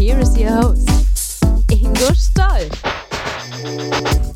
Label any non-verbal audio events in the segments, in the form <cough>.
Here is your host, Ingo Stoll.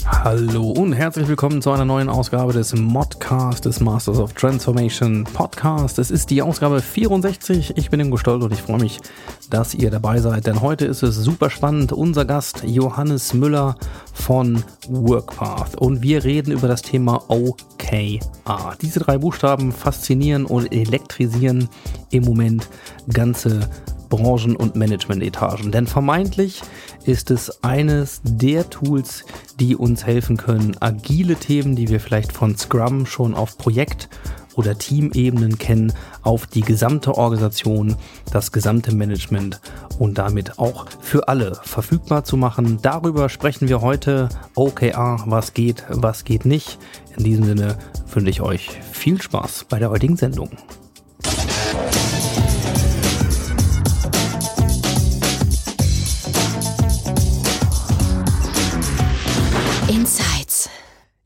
Hallo und herzlich willkommen zu einer neuen Ausgabe des Modcast des Masters of Transformation Podcast. Es ist die Ausgabe 64. Ich bin Ingo Stoll und ich freue mich, dass ihr dabei seid, denn heute ist es super spannend. Unser Gast Johannes Müller von Workpath und wir reden über das Thema OKR. Diese drei Buchstaben faszinieren und elektrisieren im Moment ganze Branchen- und Management-Etagen. Denn vermeintlich ist es eines der Tools, die uns helfen können, agile Themen, die wir vielleicht von Scrum schon auf Projekt- oder Teamebenen kennen, auf die gesamte Organisation, das gesamte Management und damit auch für alle verfügbar zu machen. Darüber sprechen wir heute. OKR, was geht, was geht nicht. In diesem Sinne wünsche ich euch viel Spaß bei der heutigen Sendung.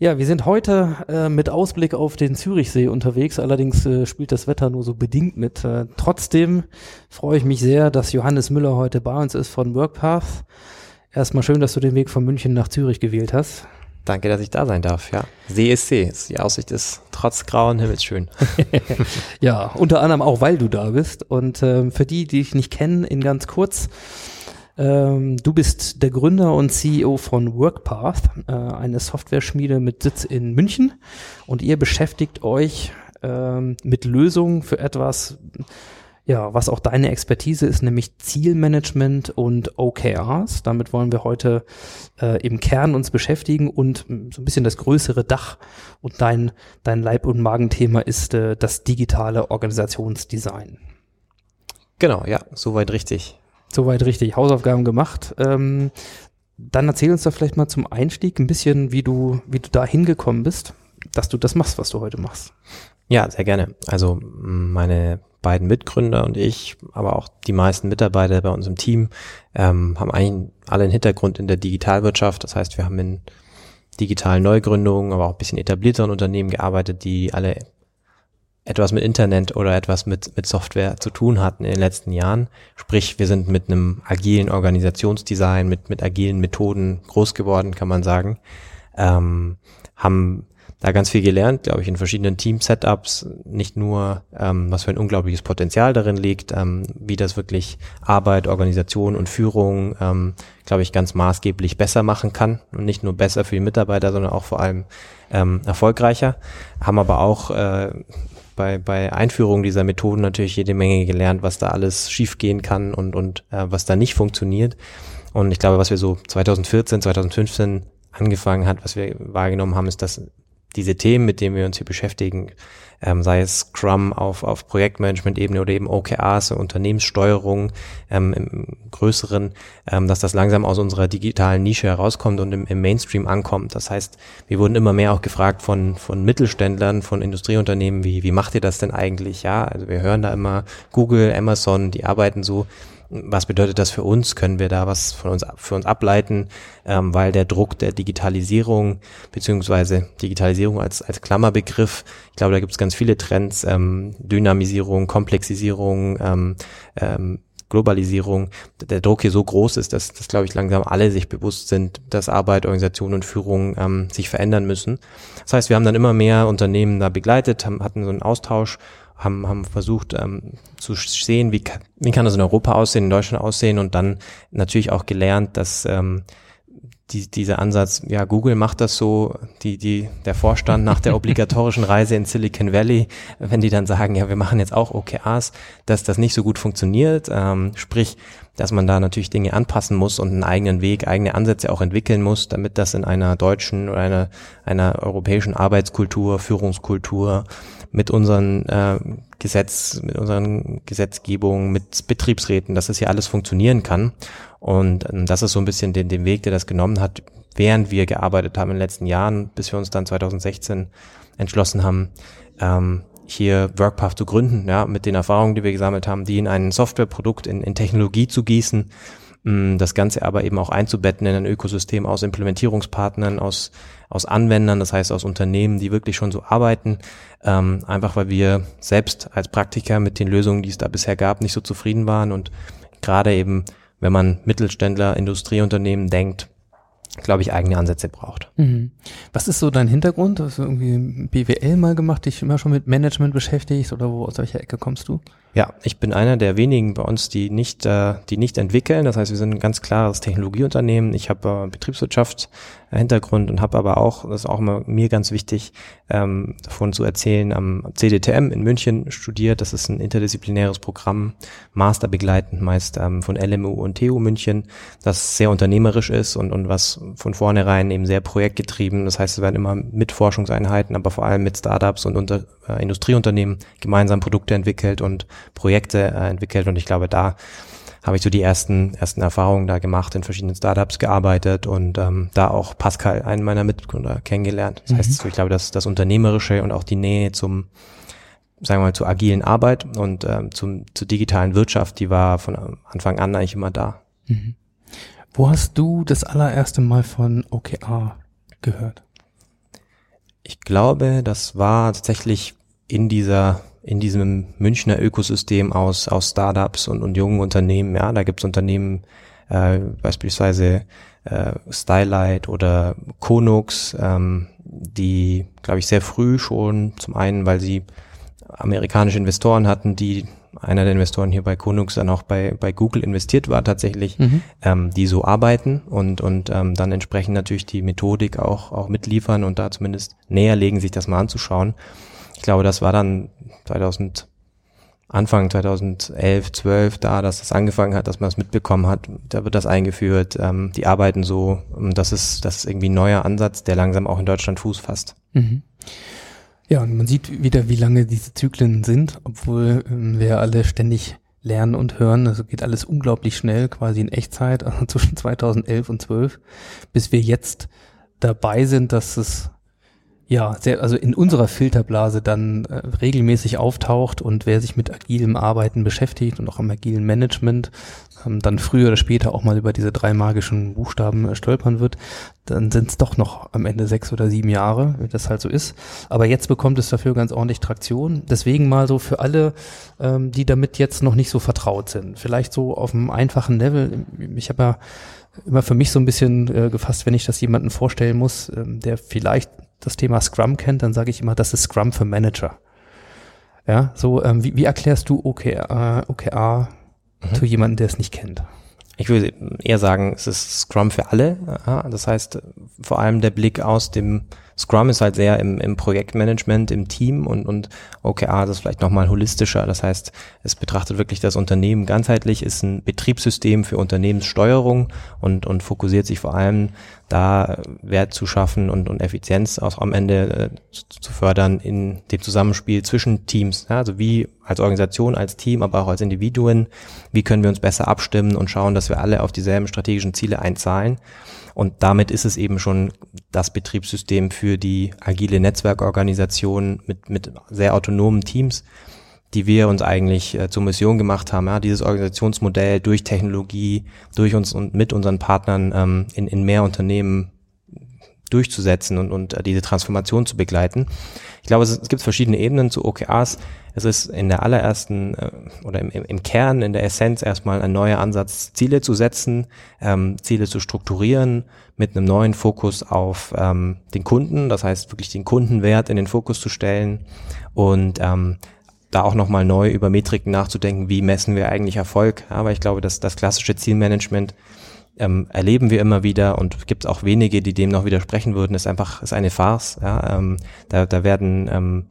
Ja, wir sind heute äh, mit Ausblick auf den Zürichsee unterwegs. Allerdings äh, spielt das Wetter nur so bedingt mit. Äh, trotzdem freue ich mich sehr, dass Johannes Müller heute bei uns ist von Workpath. Erstmal schön, dass du den Weg von München nach Zürich gewählt hast. Danke, dass ich da sein darf, ja. See ist See. Die Aussicht ist trotz grauen Himmels schön. <laughs> <laughs> Ja, unter anderem auch, weil du da bist. Und ähm, für die, die dich nicht kennen, in ganz kurz. Ähm, du bist der Gründer und CEO von Workpath, äh, eine Software-Schmiede mit Sitz in München. Und ihr beschäftigt euch ähm, mit Lösungen für etwas, ja, was auch deine Expertise ist, nämlich Zielmanagement und OKRs. Damit wollen wir heute äh, im Kern uns beschäftigen und mh, so ein bisschen das größere Dach und dein, dein Leib- und Magenthema ist äh, das digitale Organisationsdesign. Genau, ja, soweit richtig. Soweit richtig. Hausaufgaben gemacht. Ähm, dann erzähl uns doch vielleicht mal zum Einstieg ein bisschen, wie du, wie du da hingekommen bist, dass du das machst, was du heute machst. Ja, sehr gerne. Also meine beiden Mitgründer und ich, aber auch die meisten Mitarbeiter bei uns im Team, ähm, haben eigentlich alle einen Hintergrund in der Digitalwirtschaft. Das heißt, wir haben in digitalen Neugründungen, aber auch ein bisschen etablierteren Unternehmen gearbeitet, die alle etwas mit Internet oder etwas mit, mit Software zu tun hatten in den letzten Jahren. Sprich, wir sind mit einem agilen Organisationsdesign, mit, mit agilen Methoden groß geworden, kann man sagen. Ähm, haben da ganz viel gelernt, glaube ich, in verschiedenen Team-Setups. Nicht nur, ähm, was für ein unglaubliches Potenzial darin liegt, ähm, wie das wirklich Arbeit, Organisation und Führung, ähm, glaube ich, ganz maßgeblich besser machen kann. Und nicht nur besser für die Mitarbeiter, sondern auch vor allem ähm, erfolgreicher. Haben aber auch äh, bei, bei Einführung dieser Methoden natürlich jede Menge gelernt, was da alles schiefgehen kann und, und äh, was da nicht funktioniert. Und ich glaube, was wir so 2014, 2015 angefangen hat, was wir wahrgenommen haben, ist, dass diese Themen, mit denen wir uns hier beschäftigen, ähm, sei es Scrum auf, auf Projektmanagement-Ebene oder eben OKRs, Unternehmenssteuerung ähm, im größeren, ähm, dass das langsam aus unserer digitalen Nische herauskommt und im, im Mainstream ankommt. Das heißt, wir wurden immer mehr auch gefragt von, von Mittelständlern, von Industrieunternehmen, wie, wie macht ihr das denn eigentlich? Ja, also wir hören da immer Google, Amazon, die arbeiten so was bedeutet das für uns? Können wir da was von uns für uns ableiten, ähm, weil der Druck der Digitalisierung beziehungsweise Digitalisierung als als Klammerbegriff, ich glaube, da gibt es ganz viele Trends, ähm, Dynamisierung, Komplexisierung, ähm, ähm, Globalisierung, der Druck hier so groß ist, dass, dass glaube ich langsam alle sich bewusst sind, dass Arbeit, Organisation und Führung ähm, sich verändern müssen. Das heißt, wir haben dann immer mehr Unternehmen da begleitet, haben, hatten so einen Austausch haben, haben versucht ähm, zu sehen, wie, kann- wie kann das in Europa aussehen, in Deutschland aussehen und dann natürlich auch gelernt, dass ähm, die, dieser Ansatz, ja, Google macht das so, die, die, der Vorstand nach der <laughs> obligatorischen Reise in Silicon Valley, wenn die dann sagen, ja, wir machen jetzt auch OKRs, dass das nicht so gut funktioniert, ähm, sprich, dass man da natürlich Dinge anpassen muss und einen eigenen Weg, eigene Ansätze auch entwickeln muss, damit das in einer deutschen oder einer, einer europäischen Arbeitskultur, Führungskultur mit unseren äh, Gesetz, mit unseren Gesetzgebungen, mit Betriebsräten, dass das hier alles funktionieren kann. Und ähm, das ist so ein bisschen den, den Weg, der das genommen hat, während wir gearbeitet haben in den letzten Jahren, bis wir uns dann 2016 entschlossen haben, ähm, hier WorkPath zu gründen, ja, mit den Erfahrungen, die wir gesammelt haben, die in ein Softwareprodukt, in, in Technologie zu gießen, das Ganze aber eben auch einzubetten in ein Ökosystem aus Implementierungspartnern, aus, aus Anwendern, das heißt aus Unternehmen, die wirklich schon so arbeiten, ähm, einfach weil wir selbst als Praktiker mit den Lösungen, die es da bisher gab, nicht so zufrieden waren und gerade eben wenn man Mittelständler, Industrieunternehmen denkt, glaube ich, eigene Ansätze braucht. Mhm. Was ist so dein Hintergrund? Hast du irgendwie BWL mal gemacht, dich immer schon mit Management beschäftigt oder wo aus welcher Ecke kommst du? Ja, ich bin einer der wenigen bei uns, die nicht, äh, die nicht entwickeln. Das heißt, wir sind ein ganz klares Technologieunternehmen. Ich habe äh, Betriebswirtschaft Hintergrund und habe aber auch, das ist auch immer mir ganz wichtig, ähm, davon zu erzählen, am CDTM in München studiert. Das ist ein interdisziplinäres Programm, masterbegleitend meist ähm, von LMU und TU München, das sehr unternehmerisch ist und, und was von vornherein eben sehr projektgetrieben. Das heißt, es werden immer mit Forschungseinheiten, aber vor allem mit Startups und unter, äh, Industrieunternehmen gemeinsam Produkte entwickelt und Projekte äh, entwickelt. Und ich glaube, da habe ich so die ersten, ersten Erfahrungen da gemacht, in verschiedenen Startups gearbeitet und ähm, da auch Pascal, einen meiner Mitgründer, kennengelernt. Das mhm. heißt, ich glaube, dass das Unternehmerische und auch die Nähe zum, sagen wir mal, zur agilen Arbeit und ähm, zum, zur digitalen Wirtschaft, die war von Anfang an eigentlich immer da. Mhm. Wo hast du das allererste Mal von OKR gehört? Ich glaube, das war tatsächlich in dieser in diesem Münchner Ökosystem aus, aus Startups und, und jungen Unternehmen. Ja, da gibt es Unternehmen, äh, beispielsweise äh, Stylight oder Konux, ähm, die, glaube ich, sehr früh schon, zum einen, weil sie amerikanische Investoren hatten, die einer der Investoren hier bei Konux dann auch bei, bei Google investiert war tatsächlich, mhm. ähm, die so arbeiten und, und ähm, dann entsprechend natürlich die Methodik auch, auch mitliefern und da zumindest näher legen, sich das mal anzuschauen. Ich glaube, das war dann 2000, Anfang 2011, 12 da, dass das angefangen hat, dass man es mitbekommen hat. Da wird das eingeführt. Ähm, die arbeiten so. Das ist, das ist irgendwie ein neuer Ansatz, der langsam auch in Deutschland Fuß fasst. Mhm. Ja, und man sieht wieder, wie lange diese Zyklen sind, obwohl ähm, wir alle ständig lernen und hören. Also geht alles unglaublich schnell, quasi in Echtzeit, also <laughs> zwischen 2011 und 12, bis wir jetzt dabei sind, dass es ja, sehr, also in unserer Filterblase dann äh, regelmäßig auftaucht und wer sich mit agilem Arbeiten beschäftigt und auch am agilen Management ähm, dann früher oder später auch mal über diese drei magischen Buchstaben äh, stolpern wird, dann sind es doch noch am Ende sechs oder sieben Jahre, wie das halt so ist. Aber jetzt bekommt es dafür ganz ordentlich Traktion. Deswegen mal so für alle, ähm, die damit jetzt noch nicht so vertraut sind. Vielleicht so auf einem einfachen Level. Ich habe ja immer für mich so ein bisschen äh, gefasst, wenn ich das jemanden vorstellen muss, ähm, der vielleicht das Thema Scrum kennt, dann sage ich immer, das ist Scrum für Manager. Ja, so ähm, wie, wie erklärst du OKR, OKR mhm. zu jemandem, der es nicht kennt? Ich würde eher sagen, es ist Scrum für alle. Das heißt, vor allem der Blick aus dem Scrum ist halt sehr im, im Projektmanagement, im Team und, und OKR ist vielleicht nochmal holistischer. Das heißt, es betrachtet wirklich das Unternehmen ganzheitlich, ist ein Betriebssystem für Unternehmenssteuerung und, und fokussiert sich vor allem da Wert zu schaffen und, und Effizienz auch am Ende äh, zu, zu, fördern in dem Zusammenspiel zwischen Teams. Ja, also wie als Organisation, als Team, aber auch als Individuen, wie können wir uns besser abstimmen und schauen, dass wir alle auf dieselben strategischen Ziele einzahlen. Und damit ist es eben schon das Betriebssystem für die agile Netzwerkorganisation mit, mit sehr autonomen Teams, die wir uns eigentlich äh, zur Mission gemacht haben, ja, dieses Organisationsmodell durch Technologie, durch uns und mit unseren Partnern ähm, in, in mehr Unternehmen durchzusetzen und, und äh, diese Transformation zu begleiten. Ich glaube, es, es gibt verschiedene Ebenen zu OKRs. Es ist in der allerersten äh, oder im, im Kern, in der Essenz erstmal ein neuer Ansatz, Ziele zu setzen, ähm, Ziele zu strukturieren mit einem neuen Fokus auf ähm, den Kunden, das heißt wirklich den Kundenwert in den Fokus zu stellen und ähm, da auch nochmal neu über Metriken nachzudenken, wie messen wir eigentlich Erfolg. Aber ich glaube, dass das klassische Zielmanagement ähm, erleben wir immer wieder und gibt es auch wenige, die dem noch widersprechen würden, ist einfach ist eine Farce. Ja? Ähm, da, da werden ähm,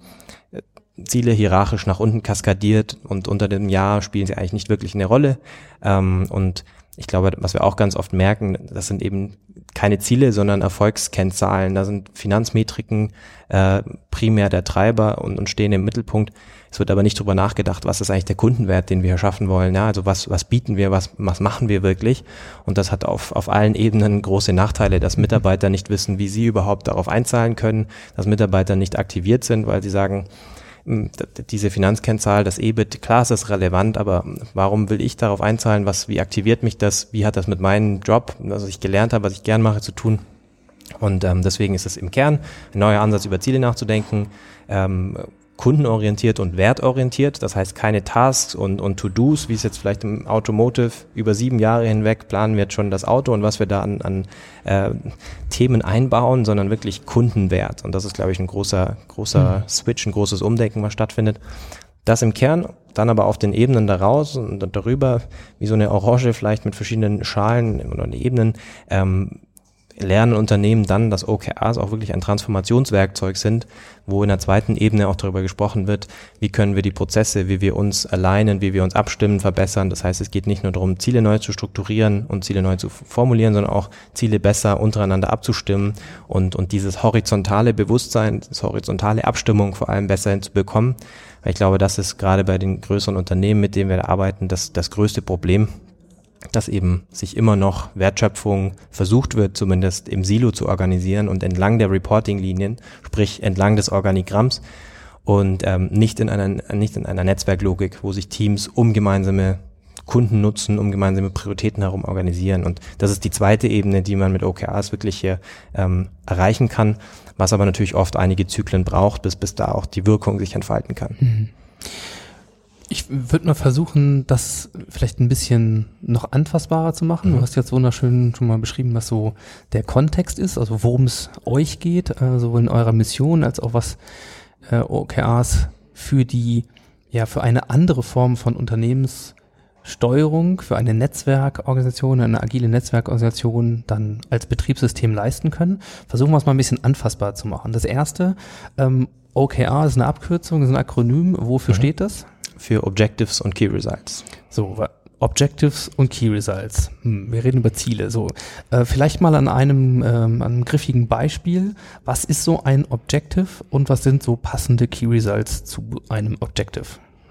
Ziele hierarchisch nach unten kaskadiert und unter dem Jahr spielen sie eigentlich nicht wirklich eine Rolle. Ähm, und ich glaube, was wir auch ganz oft merken, das sind eben keine Ziele, sondern Erfolgskennzahlen. Da sind Finanzmetriken äh, primär der Treiber und, und stehen im Mittelpunkt. Es wird aber nicht drüber nachgedacht, was ist eigentlich der Kundenwert, den wir schaffen wollen. Ja, also was, was bieten wir, was, was machen wir wirklich? Und das hat auf, auf allen Ebenen große Nachteile, dass Mitarbeiter nicht wissen, wie sie überhaupt darauf einzahlen können, dass Mitarbeiter nicht aktiviert sind, weil sie sagen, diese Finanzkennzahl, das EBIT, klar ist das relevant, aber warum will ich darauf einzahlen? Was, wie aktiviert mich das? Wie hat das mit meinem Job, was ich gelernt habe, was ich gern mache, zu tun? Und ähm, deswegen ist es im Kern ein neuer Ansatz, über Ziele nachzudenken, ähm, kundenorientiert und wertorientiert. Das heißt keine Tasks und, und To-Dos, wie es jetzt vielleicht im Automotive über sieben Jahre hinweg planen wir jetzt schon das Auto und was wir da an, an äh, Themen einbauen, sondern wirklich Kundenwert. Und das ist, glaube ich, ein großer, großer mhm. Switch, ein großes Umdenken, was stattfindet. Das im Kern, dann aber auf den Ebenen daraus und darüber, wie so eine Orange vielleicht mit verschiedenen Schalen oder Ebenen, ähm, lernen Unternehmen dann, dass OKRs auch wirklich ein Transformationswerkzeug sind, wo in der zweiten Ebene auch darüber gesprochen wird, wie können wir die Prozesse, wie wir uns alleinen, wie wir uns abstimmen, verbessern. Das heißt, es geht nicht nur darum, Ziele neu zu strukturieren und Ziele neu zu formulieren, sondern auch Ziele besser untereinander abzustimmen und, und dieses horizontale Bewusstsein, das horizontale Abstimmung vor allem besser hinzubekommen. Ich glaube, das ist gerade bei den größeren Unternehmen, mit denen wir arbeiten, das, das größte Problem, dass eben sich immer noch Wertschöpfung versucht wird, zumindest im Silo zu organisieren und entlang der Reporting-Linien, sprich entlang des Organigramms und ähm, nicht, in einer, nicht in einer Netzwerklogik, wo sich Teams um gemeinsame Kunden nutzen, um gemeinsame Prioritäten herum organisieren. Und das ist die zweite Ebene, die man mit OKRs wirklich hier ähm, erreichen kann, was aber natürlich oft einige Zyklen braucht, bis, bis da auch die Wirkung sich entfalten kann. Mhm. Ich würde mal versuchen, das vielleicht ein bisschen noch anfassbarer zu machen. Mhm. Du hast jetzt wunderschön schon mal beschrieben, was so der Kontext ist, also worum es euch geht, äh, sowohl in eurer Mission als auch was äh, OKRs für die, ja, für eine andere Form von Unternehmenssteuerung, für eine Netzwerkorganisation, eine agile Netzwerkorganisation dann als Betriebssystem leisten können. Versuchen wir es mal ein bisschen anfassbar zu machen. Das erste, ähm, OKR ist eine Abkürzung, ist ein Akronym. Wofür mhm. steht das? für Objectives und Key Results. So, Objectives und Key Results. Hm, wir reden über Ziele. So, äh, vielleicht mal an einem, ähm, einem griffigen Beispiel. Was ist so ein Objective und was sind so passende Key Results zu einem Objective?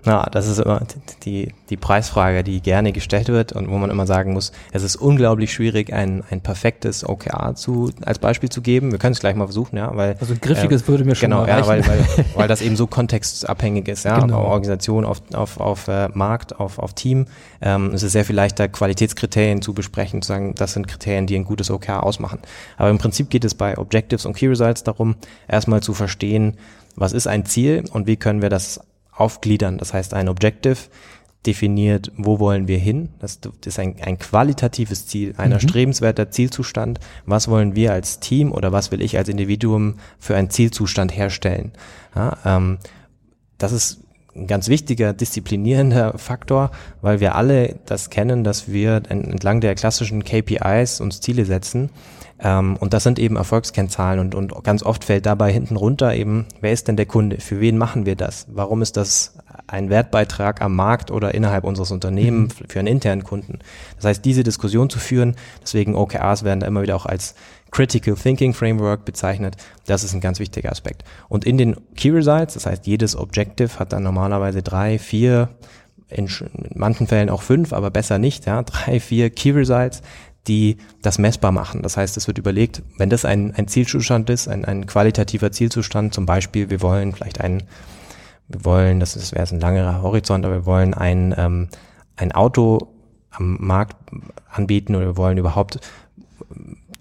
Ja, das ist immer die, die Preisfrage, die gerne gestellt wird und wo man immer sagen muss, es ist unglaublich schwierig, ein, ein perfektes OKR zu, als Beispiel zu geben. Wir können es gleich mal versuchen, ja, weil. Also griffiges äh, würde mir schon Genau, ja, weil, weil, <laughs> weil das eben so kontextabhängig ist, ja, genau. Organisation auf, auf, auf äh, Markt, auf, auf Team. Ähm, es ist sehr viel leichter, Qualitätskriterien zu besprechen, zu sagen, das sind Kriterien, die ein gutes OKR ausmachen. Aber im Prinzip geht es bei Objectives und Key Results darum, erstmal zu verstehen, was ist ein Ziel und wie können wir das aufgliedern. Das heißt, ein Objective definiert, wo wollen wir hin. Das, ist ein, ein qualitatives Ziel, ein mhm. erstrebenswerter Zielzustand. Was wollen wir als Team oder was will ich als Individuum für einen Zielzustand herstellen? Ja, ähm, das ist ein ganz wichtiger disziplinierender Faktor, weil wir alle das kennen, dass wir entlang der klassischen KPIs uns Ziele setzen ähm, und das sind eben Erfolgskennzahlen und, und ganz oft fällt dabei hinten runter eben, wer ist denn der Kunde? Für wen machen wir das? Warum ist das ein Wertbeitrag am Markt oder innerhalb unseres Unternehmens mhm. für einen internen Kunden? Das heißt, diese Diskussion zu führen, deswegen OKRs werden da immer wieder auch als Critical Thinking Framework bezeichnet. Das ist ein ganz wichtiger Aspekt. Und in den Key Results, das heißt, jedes Objective hat dann normalerweise drei, vier, in manchen Fällen auch fünf, aber besser nicht, ja, drei, vier Key Results, die das messbar machen. Das heißt, es wird überlegt, wenn das ein, ein Zielzustand ist, ein, ein qualitativer Zielzustand, zum Beispiel, wir wollen vielleicht ein, wir wollen, das ist, wäre ein langer Horizont, aber wir wollen ein, ähm, ein Auto am Markt anbieten oder wir wollen überhaupt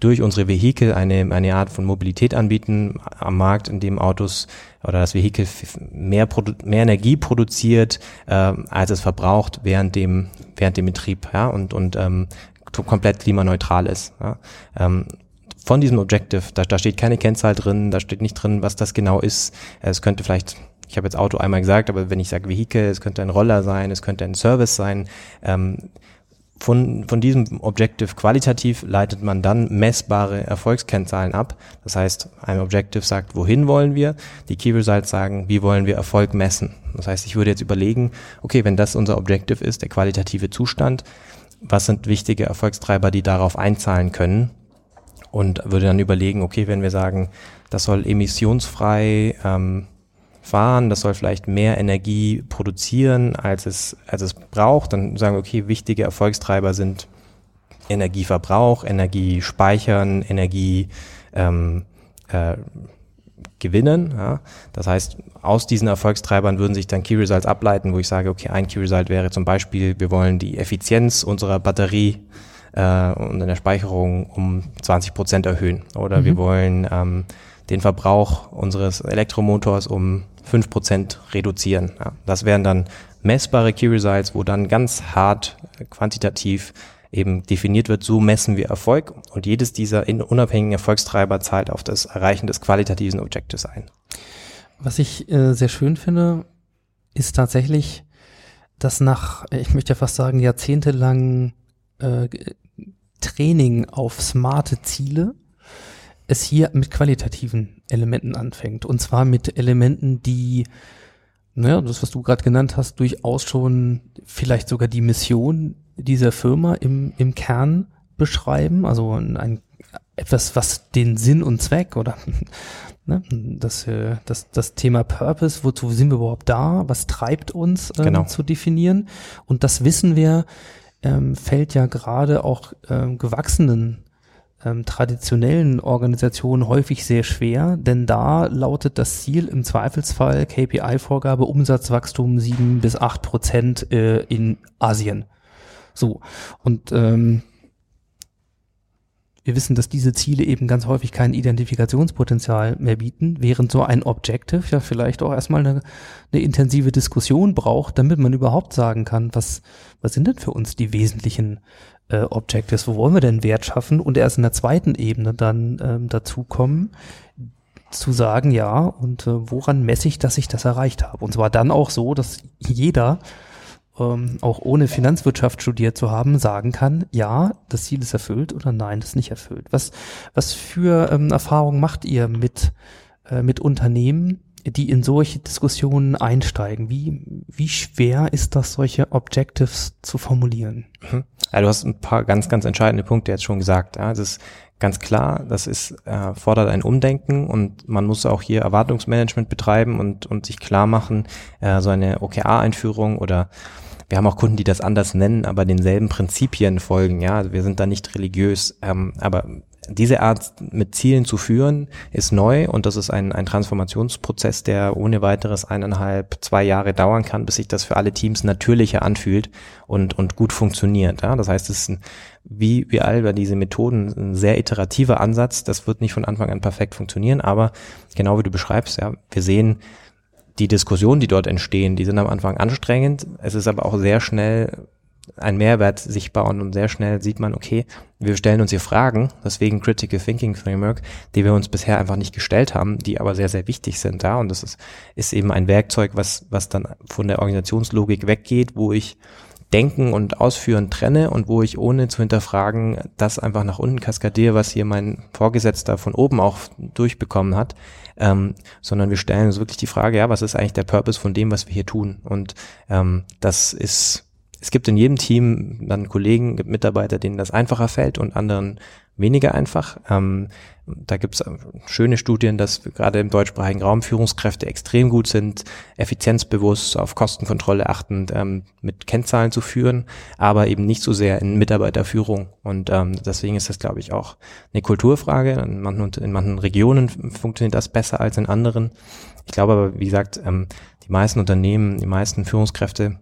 durch unsere Vehikel eine, eine Art von Mobilität anbieten am Markt, in dem Autos oder das Vehikel mehr, mehr Energie produziert, äh, als es verbraucht während dem, während dem Betrieb. Ja? Und, und ähm, komplett klimaneutral ist. Ja. Ähm, von diesem Objective, da, da steht keine Kennzahl drin, da steht nicht drin, was das genau ist. Es könnte vielleicht, ich habe jetzt Auto einmal gesagt, aber wenn ich sage Vehikel, es könnte ein Roller sein, es könnte ein Service sein. Ähm, von, von diesem Objective qualitativ leitet man dann messbare Erfolgskennzahlen ab. Das heißt, ein Objective sagt, wohin wollen wir? Die Key Results sagen, wie wollen wir Erfolg messen? Das heißt, ich würde jetzt überlegen, okay, wenn das unser Objective ist, der qualitative Zustand, was sind wichtige Erfolgstreiber, die darauf einzahlen können? Und würde dann überlegen, okay, wenn wir sagen, das soll emissionsfrei ähm, fahren, das soll vielleicht mehr Energie produzieren, als es, als es braucht, dann sagen wir, okay, wichtige Erfolgstreiber sind Energieverbrauch, Energie speichern, Energie ähm, äh, gewinnen. Ja. Das heißt, aus diesen Erfolgstreibern würden sich dann Key Results ableiten, wo ich sage, okay, ein Key Result wäre zum Beispiel, wir wollen die Effizienz unserer Batterie äh, und in der Speicherung um 20 Prozent erhöhen. Oder mhm. wir wollen ähm, den Verbrauch unseres Elektromotors um 5% reduzieren. Ja, das wären dann messbare Key Results, wo dann ganz hart quantitativ eben definiert wird, so messen wir Erfolg und jedes dieser unabhängigen Erfolgstreiber zahlt auf das Erreichen des qualitativen Objectives ein. Was ich äh, sehr schön finde, ist tatsächlich, dass nach, ich möchte ja fast sagen, jahrzehntelang äh, Training auf smarte Ziele es hier mit qualitativen Elementen anfängt. Und zwar mit Elementen, die, naja, das, was du gerade genannt hast, durchaus schon vielleicht sogar die Mission dieser Firma im, im Kern beschreiben. Also ein, etwas, was den Sinn und Zweck oder <laughs> ne, das, äh, das, das Thema Purpose, wozu sind wir überhaupt da, was treibt uns ähm, genau. zu definieren. Und das wissen wir, ähm, fällt ja gerade auch ähm, gewachsenen ähm, traditionellen Organisationen häufig sehr schwer, denn da lautet das Ziel im Zweifelsfall KPI-Vorgabe Umsatzwachstum sieben bis acht Prozent äh, in Asien. So. Und ähm, wir wissen, dass diese Ziele eben ganz häufig kein Identifikationspotenzial mehr bieten, während so ein Objective ja vielleicht auch erstmal eine, eine intensive Diskussion braucht, damit man überhaupt sagen kann, was, was sind denn für uns die wesentlichen äh, Objectives, wo wollen wir denn Wert schaffen? Und erst in der zweiten Ebene dann ähm, dazu zu sagen, ja, und äh, woran messe ich, dass ich das erreicht habe? Und zwar dann auch so, dass jeder, ähm, auch ohne Finanzwirtschaft studiert zu haben, sagen kann, ja, das Ziel ist erfüllt oder nein, das ist nicht erfüllt. Was, was für ähm, Erfahrungen macht ihr mit, äh, mit Unternehmen, die in solche Diskussionen einsteigen? Wie, wie schwer ist das, solche Objectives zu formulieren? Mhm. Ja, du hast ein paar ganz, ganz entscheidende Punkte jetzt schon gesagt. Ja, es ist ganz klar, das ist, äh, fordert ein Umdenken und man muss auch hier Erwartungsmanagement betreiben und, und sich klar machen, äh, so eine OKR-Einführung oder wir haben auch Kunden, die das anders nennen, aber denselben Prinzipien folgen. Ja, also wir sind da nicht religiös, ähm, aber diese Art mit Zielen zu führen ist neu und das ist ein, ein Transformationsprozess, der ohne weiteres eineinhalb, zwei Jahre dauern kann, bis sich das für alle Teams natürlicher anfühlt und, und gut funktioniert. Ja? Das heißt, es ist ein, wie, wie all diese Methoden ein sehr iterativer Ansatz. Das wird nicht von Anfang an perfekt funktionieren, aber genau wie du beschreibst, ja, wir sehen, die Diskussionen, die dort entstehen, die sind am Anfang anstrengend. Es ist aber auch sehr schnell ein Mehrwert sichtbar und sehr schnell sieht man, okay, wir stellen uns hier Fragen, deswegen Critical Thinking Framework, die wir uns bisher einfach nicht gestellt haben, die aber sehr, sehr wichtig sind da. Und das ist, ist eben ein Werkzeug, was, was dann von der Organisationslogik weggeht, wo ich Denken und Ausführen trenne und wo ich ohne zu hinterfragen das einfach nach unten kaskadiere, was hier mein Vorgesetzter von oben auch durchbekommen hat, ähm, sondern wir stellen uns wirklich die Frage, ja, was ist eigentlich der Purpose von dem, was wir hier tun? Und ähm, das ist es gibt in jedem Team dann Kollegen, gibt Mitarbeiter, denen das einfacher fällt und anderen weniger einfach. Ähm, da gibt es äh, schöne Studien, dass gerade im deutschsprachigen Raum Führungskräfte extrem gut sind, effizienzbewusst, auf Kostenkontrolle achtend, ähm, mit Kennzahlen zu führen, aber eben nicht so sehr in Mitarbeiterführung. Und ähm, deswegen ist das, glaube ich, auch eine Kulturfrage. In manchen, in manchen Regionen funktioniert das besser als in anderen. Ich glaube aber, wie gesagt, ähm, die meisten Unternehmen, die meisten Führungskräfte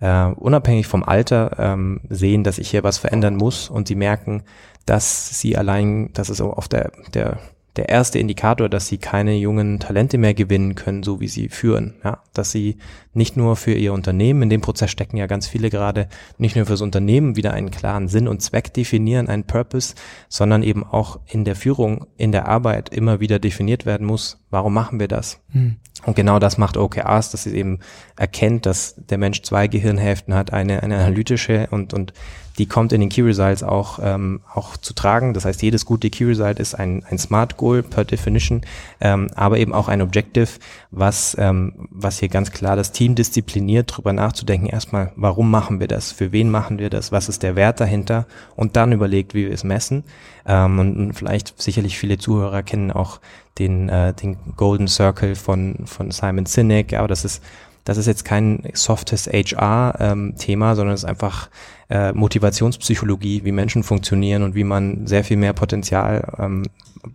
äh, unabhängig vom Alter ähm, sehen, dass ich hier was verändern muss und sie merken, dass sie allein, das ist auf der, der der erste Indikator, dass sie keine jungen Talente mehr gewinnen können, so wie sie führen. Ja, dass sie nicht nur für ihr Unternehmen, in dem Prozess stecken ja ganz viele gerade, nicht nur fürs Unternehmen wieder einen klaren Sinn und Zweck definieren, einen Purpose, sondern eben auch in der Führung, in der Arbeit immer wieder definiert werden muss, warum machen wir das? Hm. Und genau das macht OKRs, dass sie eben erkennt, dass der Mensch zwei Gehirnhälften hat, eine, eine analytische und, und die kommt in den Key Results auch, ähm, auch zu tragen. Das heißt, jedes gute Key Result ist ein, ein Smart Goal per Definition, ähm, aber eben auch ein Objective, was, ähm, was hier ganz klar das Team diszipliniert, darüber nachzudenken, erstmal, warum machen wir das, für wen machen wir das, was ist der Wert dahinter und dann überlegt, wie wir es messen. Ähm, und, vielleicht sicherlich viele Zuhörer kennen auch den, äh, den Golden Circle von, von Simon Sinek, aber das ist das ist jetzt kein softes HR-Thema, ähm, sondern es ist einfach äh, Motivationspsychologie, wie Menschen funktionieren und wie man sehr viel mehr Potenzial ähm,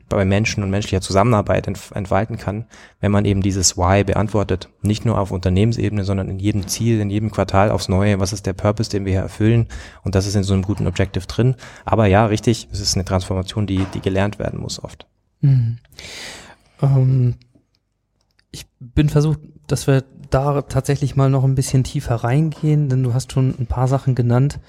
bei Menschen und menschlicher Zusammenarbeit entf entfalten kann, wenn man eben dieses Why beantwortet. Nicht nur auf Unternehmensebene, sondern in jedem Ziel, in jedem Quartal aufs Neue. Was ist der Purpose, den wir hier erfüllen? Und das ist in so einem guten Objective drin. Aber ja, richtig, es ist eine Transformation, die, die gelernt werden muss oft. Mhm. Ähm, ich bin versucht, dass wir da tatsächlich mal noch ein bisschen tiefer reingehen, denn du hast schon ein paar Sachen genannt,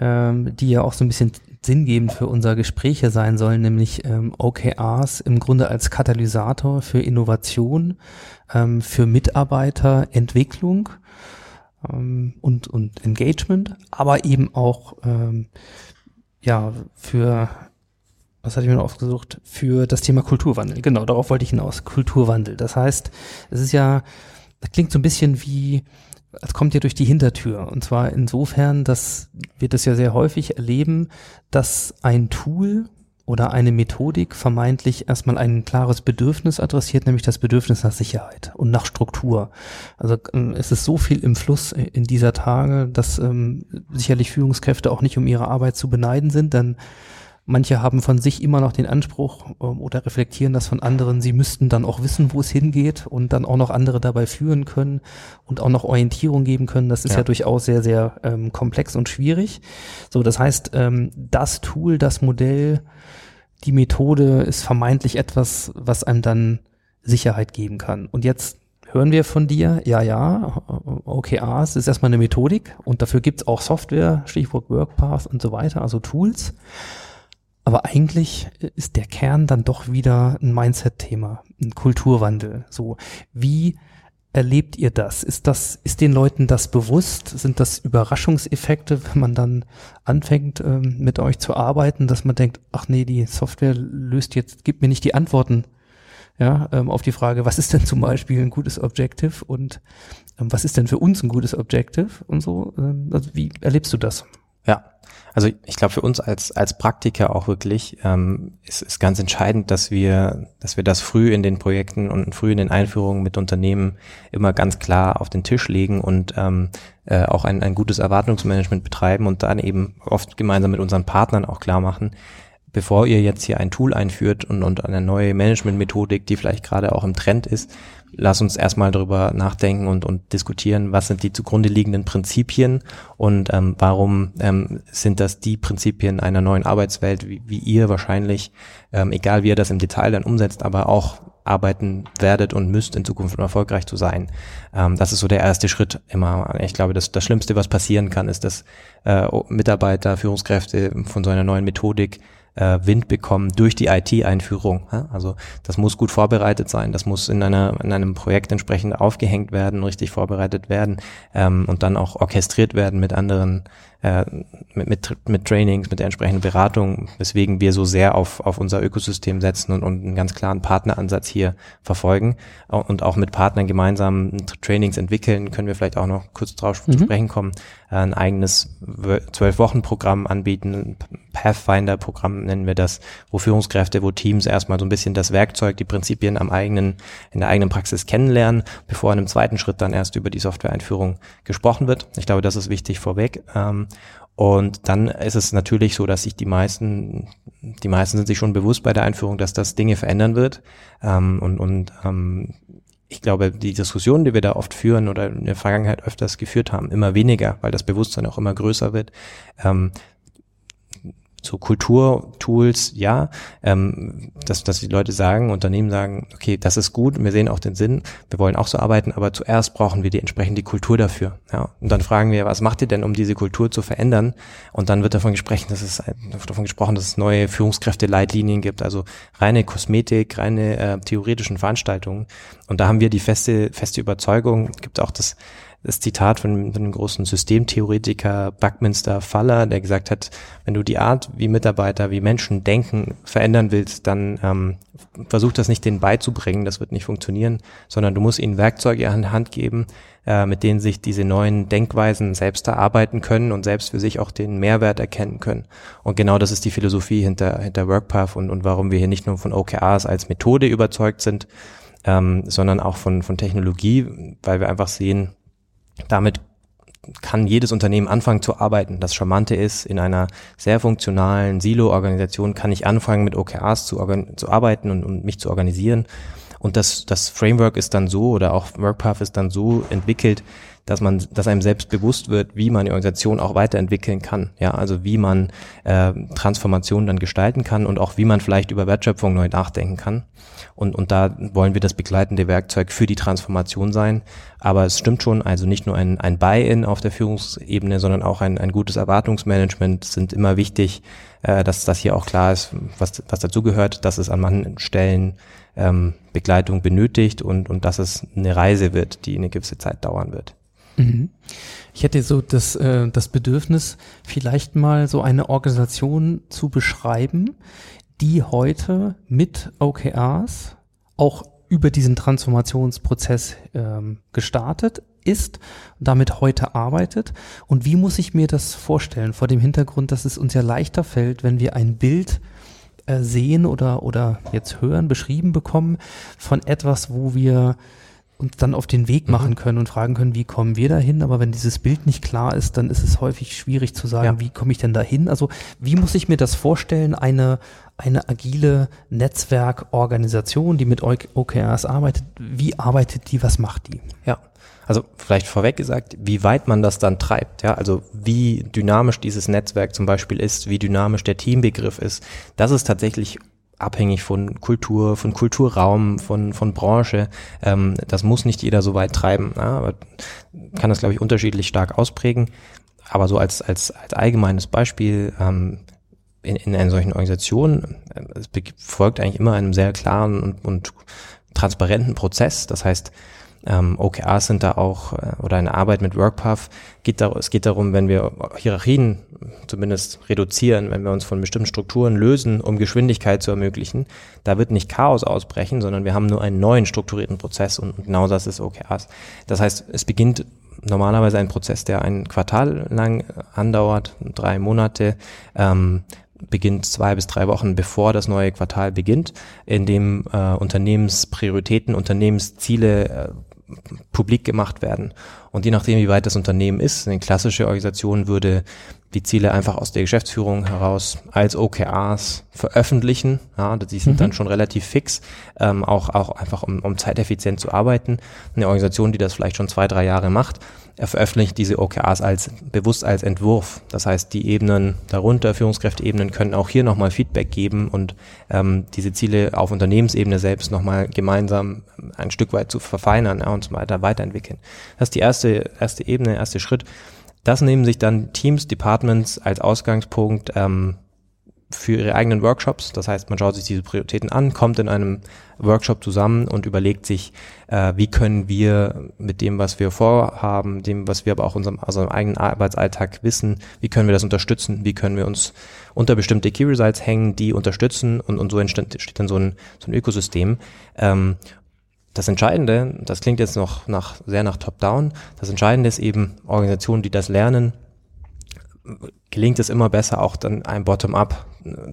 ähm, die ja auch so ein bisschen sinngebend für unser Gespräche sein sollen, nämlich ähm, OKRs im Grunde als Katalysator für Innovation, ähm, für Mitarbeiterentwicklung ähm, und, und Engagement, aber eben auch ähm, ja für was hatte ich mir noch aufgesucht, für das Thema Kulturwandel. Genau, darauf wollte ich hinaus. Kulturwandel. Das heißt, es ist ja, das klingt so ein bisschen wie, es kommt ja durch die Hintertür. Und zwar insofern, dass wir das ja sehr häufig erleben, dass ein Tool oder eine Methodik vermeintlich erstmal ein klares Bedürfnis adressiert, nämlich das Bedürfnis nach Sicherheit und nach Struktur. Also ähm, es ist so viel im Fluss in dieser Tage, dass ähm, sicherlich Führungskräfte auch nicht um ihre Arbeit zu beneiden sind, denn Manche haben von sich immer noch den Anspruch ähm, oder reflektieren das von anderen, sie müssten dann auch wissen, wo es hingeht und dann auch noch andere dabei führen können und auch noch Orientierung geben können. Das ist ja, ja durchaus sehr, sehr ähm, komplex und schwierig. So, das heißt, ähm, das Tool, das Modell, die Methode ist vermeintlich etwas, was einem dann Sicherheit geben kann. Und jetzt hören wir von dir, ja, ja, OKRs ist erstmal eine Methodik und dafür gibt's auch Software, Stichwort WorkPath und so weiter, also Tools. Aber eigentlich ist der Kern dann doch wieder ein Mindset-Thema, ein Kulturwandel. So, wie erlebt ihr das? Ist das, ist den Leuten das bewusst? Sind das Überraschungseffekte, wenn man dann anfängt, ähm, mit euch zu arbeiten, dass man denkt, ach nee, die Software löst jetzt, gibt mir nicht die Antworten, ja, ähm, auf die Frage, was ist denn zum Beispiel ein gutes Objective und ähm, was ist denn für uns ein gutes Objective und so, ähm, also wie erlebst du das? Ja, also ich glaube für uns als als Praktiker auch wirklich ähm, ist, ist ganz entscheidend, dass wir dass wir das früh in den Projekten und früh in den Einführungen mit Unternehmen immer ganz klar auf den Tisch legen und ähm, äh, auch ein, ein gutes Erwartungsmanagement betreiben und dann eben oft gemeinsam mit unseren Partnern auch klar machen, bevor ihr jetzt hier ein Tool einführt und, und eine neue Managementmethodik, die vielleicht gerade auch im Trend ist, lass uns erstmal darüber nachdenken und, und diskutieren, was sind die zugrunde liegenden Prinzipien und ähm, warum ähm, sind das die Prinzipien einer neuen Arbeitswelt, wie, wie ihr wahrscheinlich, ähm, egal wie ihr das im Detail dann umsetzt, aber auch arbeiten werdet und müsst in Zukunft um erfolgreich zu sein. Ähm, das ist so der erste Schritt immer. Ich glaube, das, das Schlimmste, was passieren kann, ist, dass äh, Mitarbeiter, Führungskräfte von so einer neuen Methodik äh, Wind bekommen durch die IT-Einführung. Also das muss gut vorbereitet sein, das muss in, einer, in einem Projekt entsprechend aufgehängt werden, richtig vorbereitet werden ähm, und dann auch orchestriert werden mit anderen äh, mit, mit, mit Trainings, mit der entsprechenden Beratung, weswegen wir so sehr auf, auf unser Ökosystem setzen und, und einen ganz klaren Partneransatz hier verfolgen und auch mit Partnern gemeinsam Trainings entwickeln, können wir vielleicht auch noch kurz drauf mhm. sprechen kommen, äh, ein eigenes Zwölf-Wochen-Programm anbieten, ein Pathfinder-Programm nennen wir das, wo Führungskräfte, wo Teams erstmal so ein bisschen das Werkzeug, die Prinzipien am eigenen, in der eigenen Praxis kennenlernen, bevor in einem zweiten Schritt dann erst über die Software-Einführung gesprochen wird. Ich glaube, das ist wichtig vorweg. Ähm, und dann ist es natürlich so, dass sich die meisten, die meisten sind sich schon bewusst bei der Einführung, dass das Dinge verändern wird. Ähm, und und ähm, ich glaube, die Diskussionen, die wir da oft führen oder in der Vergangenheit öfters geführt haben, immer weniger, weil das Bewusstsein auch immer größer wird, ähm, so Kulturtools, ja, ähm, dass, dass die Leute sagen, Unternehmen sagen, okay, das ist gut, wir sehen auch den Sinn, wir wollen auch so arbeiten, aber zuerst brauchen wir die entsprechende Kultur dafür. Ja. Und dann fragen wir, was macht ihr denn, um diese Kultur zu verändern? Und dann wird davon gesprochen, dass es davon gesprochen, dass es neue Führungskräfte-Leitlinien gibt, also reine Kosmetik, reine äh, theoretischen Veranstaltungen. Und da haben wir die feste, feste Überzeugung, gibt auch das das Zitat von, von dem großen Systemtheoretiker Buckminster Faller, der gesagt hat, wenn du die Art, wie Mitarbeiter, wie Menschen denken, verändern willst, dann ähm, versuch das nicht denen beizubringen, das wird nicht funktionieren, sondern du musst ihnen Werkzeuge an die Hand geben, äh, mit denen sich diese neuen Denkweisen selbst erarbeiten können und selbst für sich auch den Mehrwert erkennen können. Und genau das ist die Philosophie hinter, hinter WorkPath und, und warum wir hier nicht nur von OKRs als Methode überzeugt sind, ähm, sondern auch von, von Technologie, weil wir einfach sehen, damit kann jedes Unternehmen anfangen zu arbeiten. Das Charmante ist, in einer sehr funktionalen Silo-Organisation kann ich anfangen, mit OKRs zu, zu arbeiten und, und mich zu organisieren. Und das, das Framework ist dann so oder auch WorkPath ist dann so entwickelt, dass man, dass einem selbst bewusst wird, wie man die Organisation auch weiterentwickeln kann. Ja, also wie man äh, Transformation dann gestalten kann und auch wie man vielleicht über Wertschöpfung neu nachdenken kann. Und, und da wollen wir das begleitende Werkzeug für die Transformation sein. Aber es stimmt schon, also nicht nur ein, ein Buy-in auf der Führungsebene, sondern auch ein, ein gutes Erwartungsmanagement sind immer wichtig, äh, dass das hier auch klar ist, was, was dazugehört, dass es an manchen Stellen ähm, Begleitung benötigt und, und dass es eine Reise wird, die eine gewisse Zeit dauern wird. Mhm. Ich hätte so das, äh, das Bedürfnis, vielleicht mal so eine Organisation zu beschreiben, die heute mit OKRs auch über diesen Transformationsprozess ähm, gestartet ist, damit heute arbeitet. Und wie muss ich mir das vorstellen? Vor dem Hintergrund, dass es uns ja leichter fällt, wenn wir ein Bild äh, sehen oder, oder jetzt hören, beschrieben bekommen von etwas, wo wir uns dann auf den Weg machen mhm. können und fragen können, wie kommen wir dahin? Aber wenn dieses Bild nicht klar ist, dann ist es häufig schwierig zu sagen, ja. wie komme ich denn dahin? Also wie muss ich mir das vorstellen, eine, eine agile Netzwerkorganisation, die mit OKRs arbeitet, wie arbeitet die, was macht die? Ja. Also vielleicht vorweg gesagt, wie weit man das dann treibt, ja, also wie dynamisch dieses Netzwerk zum Beispiel ist, wie dynamisch der Teambegriff ist, das ist tatsächlich abhängig von Kultur, von Kulturraum, von, von Branche. Ähm, das muss nicht jeder so weit treiben, ja, aber kann das, glaube ich, unterschiedlich stark ausprägen. Aber so als, als, als allgemeines Beispiel, ähm, in, in einer solchen Organisation, äh, es folgt eigentlich immer einem sehr klaren und, und transparenten Prozess. Das heißt, ähm, OKRs sind da auch, äh, oder eine Arbeit mit WorkPath, geht da, es geht darum, wenn wir Hierarchien zumindest reduzieren, wenn wir uns von bestimmten Strukturen lösen, um Geschwindigkeit zu ermöglichen, da wird nicht Chaos ausbrechen, sondern wir haben nur einen neuen strukturierten Prozess und, genau das ist OKRs. Das heißt, es beginnt normalerweise ein Prozess, der ein Quartal lang andauert, drei Monate, ähm, beginnt zwei bis drei Wochen bevor das neue Quartal beginnt, in dem äh, Unternehmensprioritäten, Unternehmensziele äh, publik gemacht werden. Und je nachdem, wie weit das Unternehmen ist, eine klassische Organisation würde die Ziele einfach aus der Geschäftsführung heraus als OKRs veröffentlichen. Ja, die sind mhm. dann schon relativ fix, ähm, auch, auch einfach um, um zeiteffizient zu arbeiten. Eine Organisation, die das vielleicht schon zwei, drei Jahre macht, er veröffentlicht diese OKRs als bewusst als Entwurf. Das heißt, die Ebenen darunter, Führungskräfteebenen, können auch hier nochmal Feedback geben und ähm, diese Ziele auf Unternehmensebene selbst nochmal gemeinsam ein Stück weit zu verfeinern ja, und so weiter weiterentwickeln. Das ist die erste, erste Ebene, erste Schritt. Das nehmen sich dann Teams, Departments als Ausgangspunkt ähm, für ihre eigenen Workshops. Das heißt, man schaut sich diese Prioritäten an, kommt in einem Workshop zusammen und überlegt sich, äh, wie können wir mit dem, was wir vorhaben, dem, was wir aber auch unserem, also unserem eigenen Arbeitsalltag wissen, wie können wir das unterstützen, wie können wir uns unter bestimmte Key Results hängen, die unterstützen und, und so entsteht, entsteht dann so ein, so ein Ökosystem. Ähm, das Entscheidende, das klingt jetzt noch nach, sehr nach Top-Down, das Entscheidende ist eben Organisationen, die das lernen, gelingt es immer besser, auch dann ein Bottom-up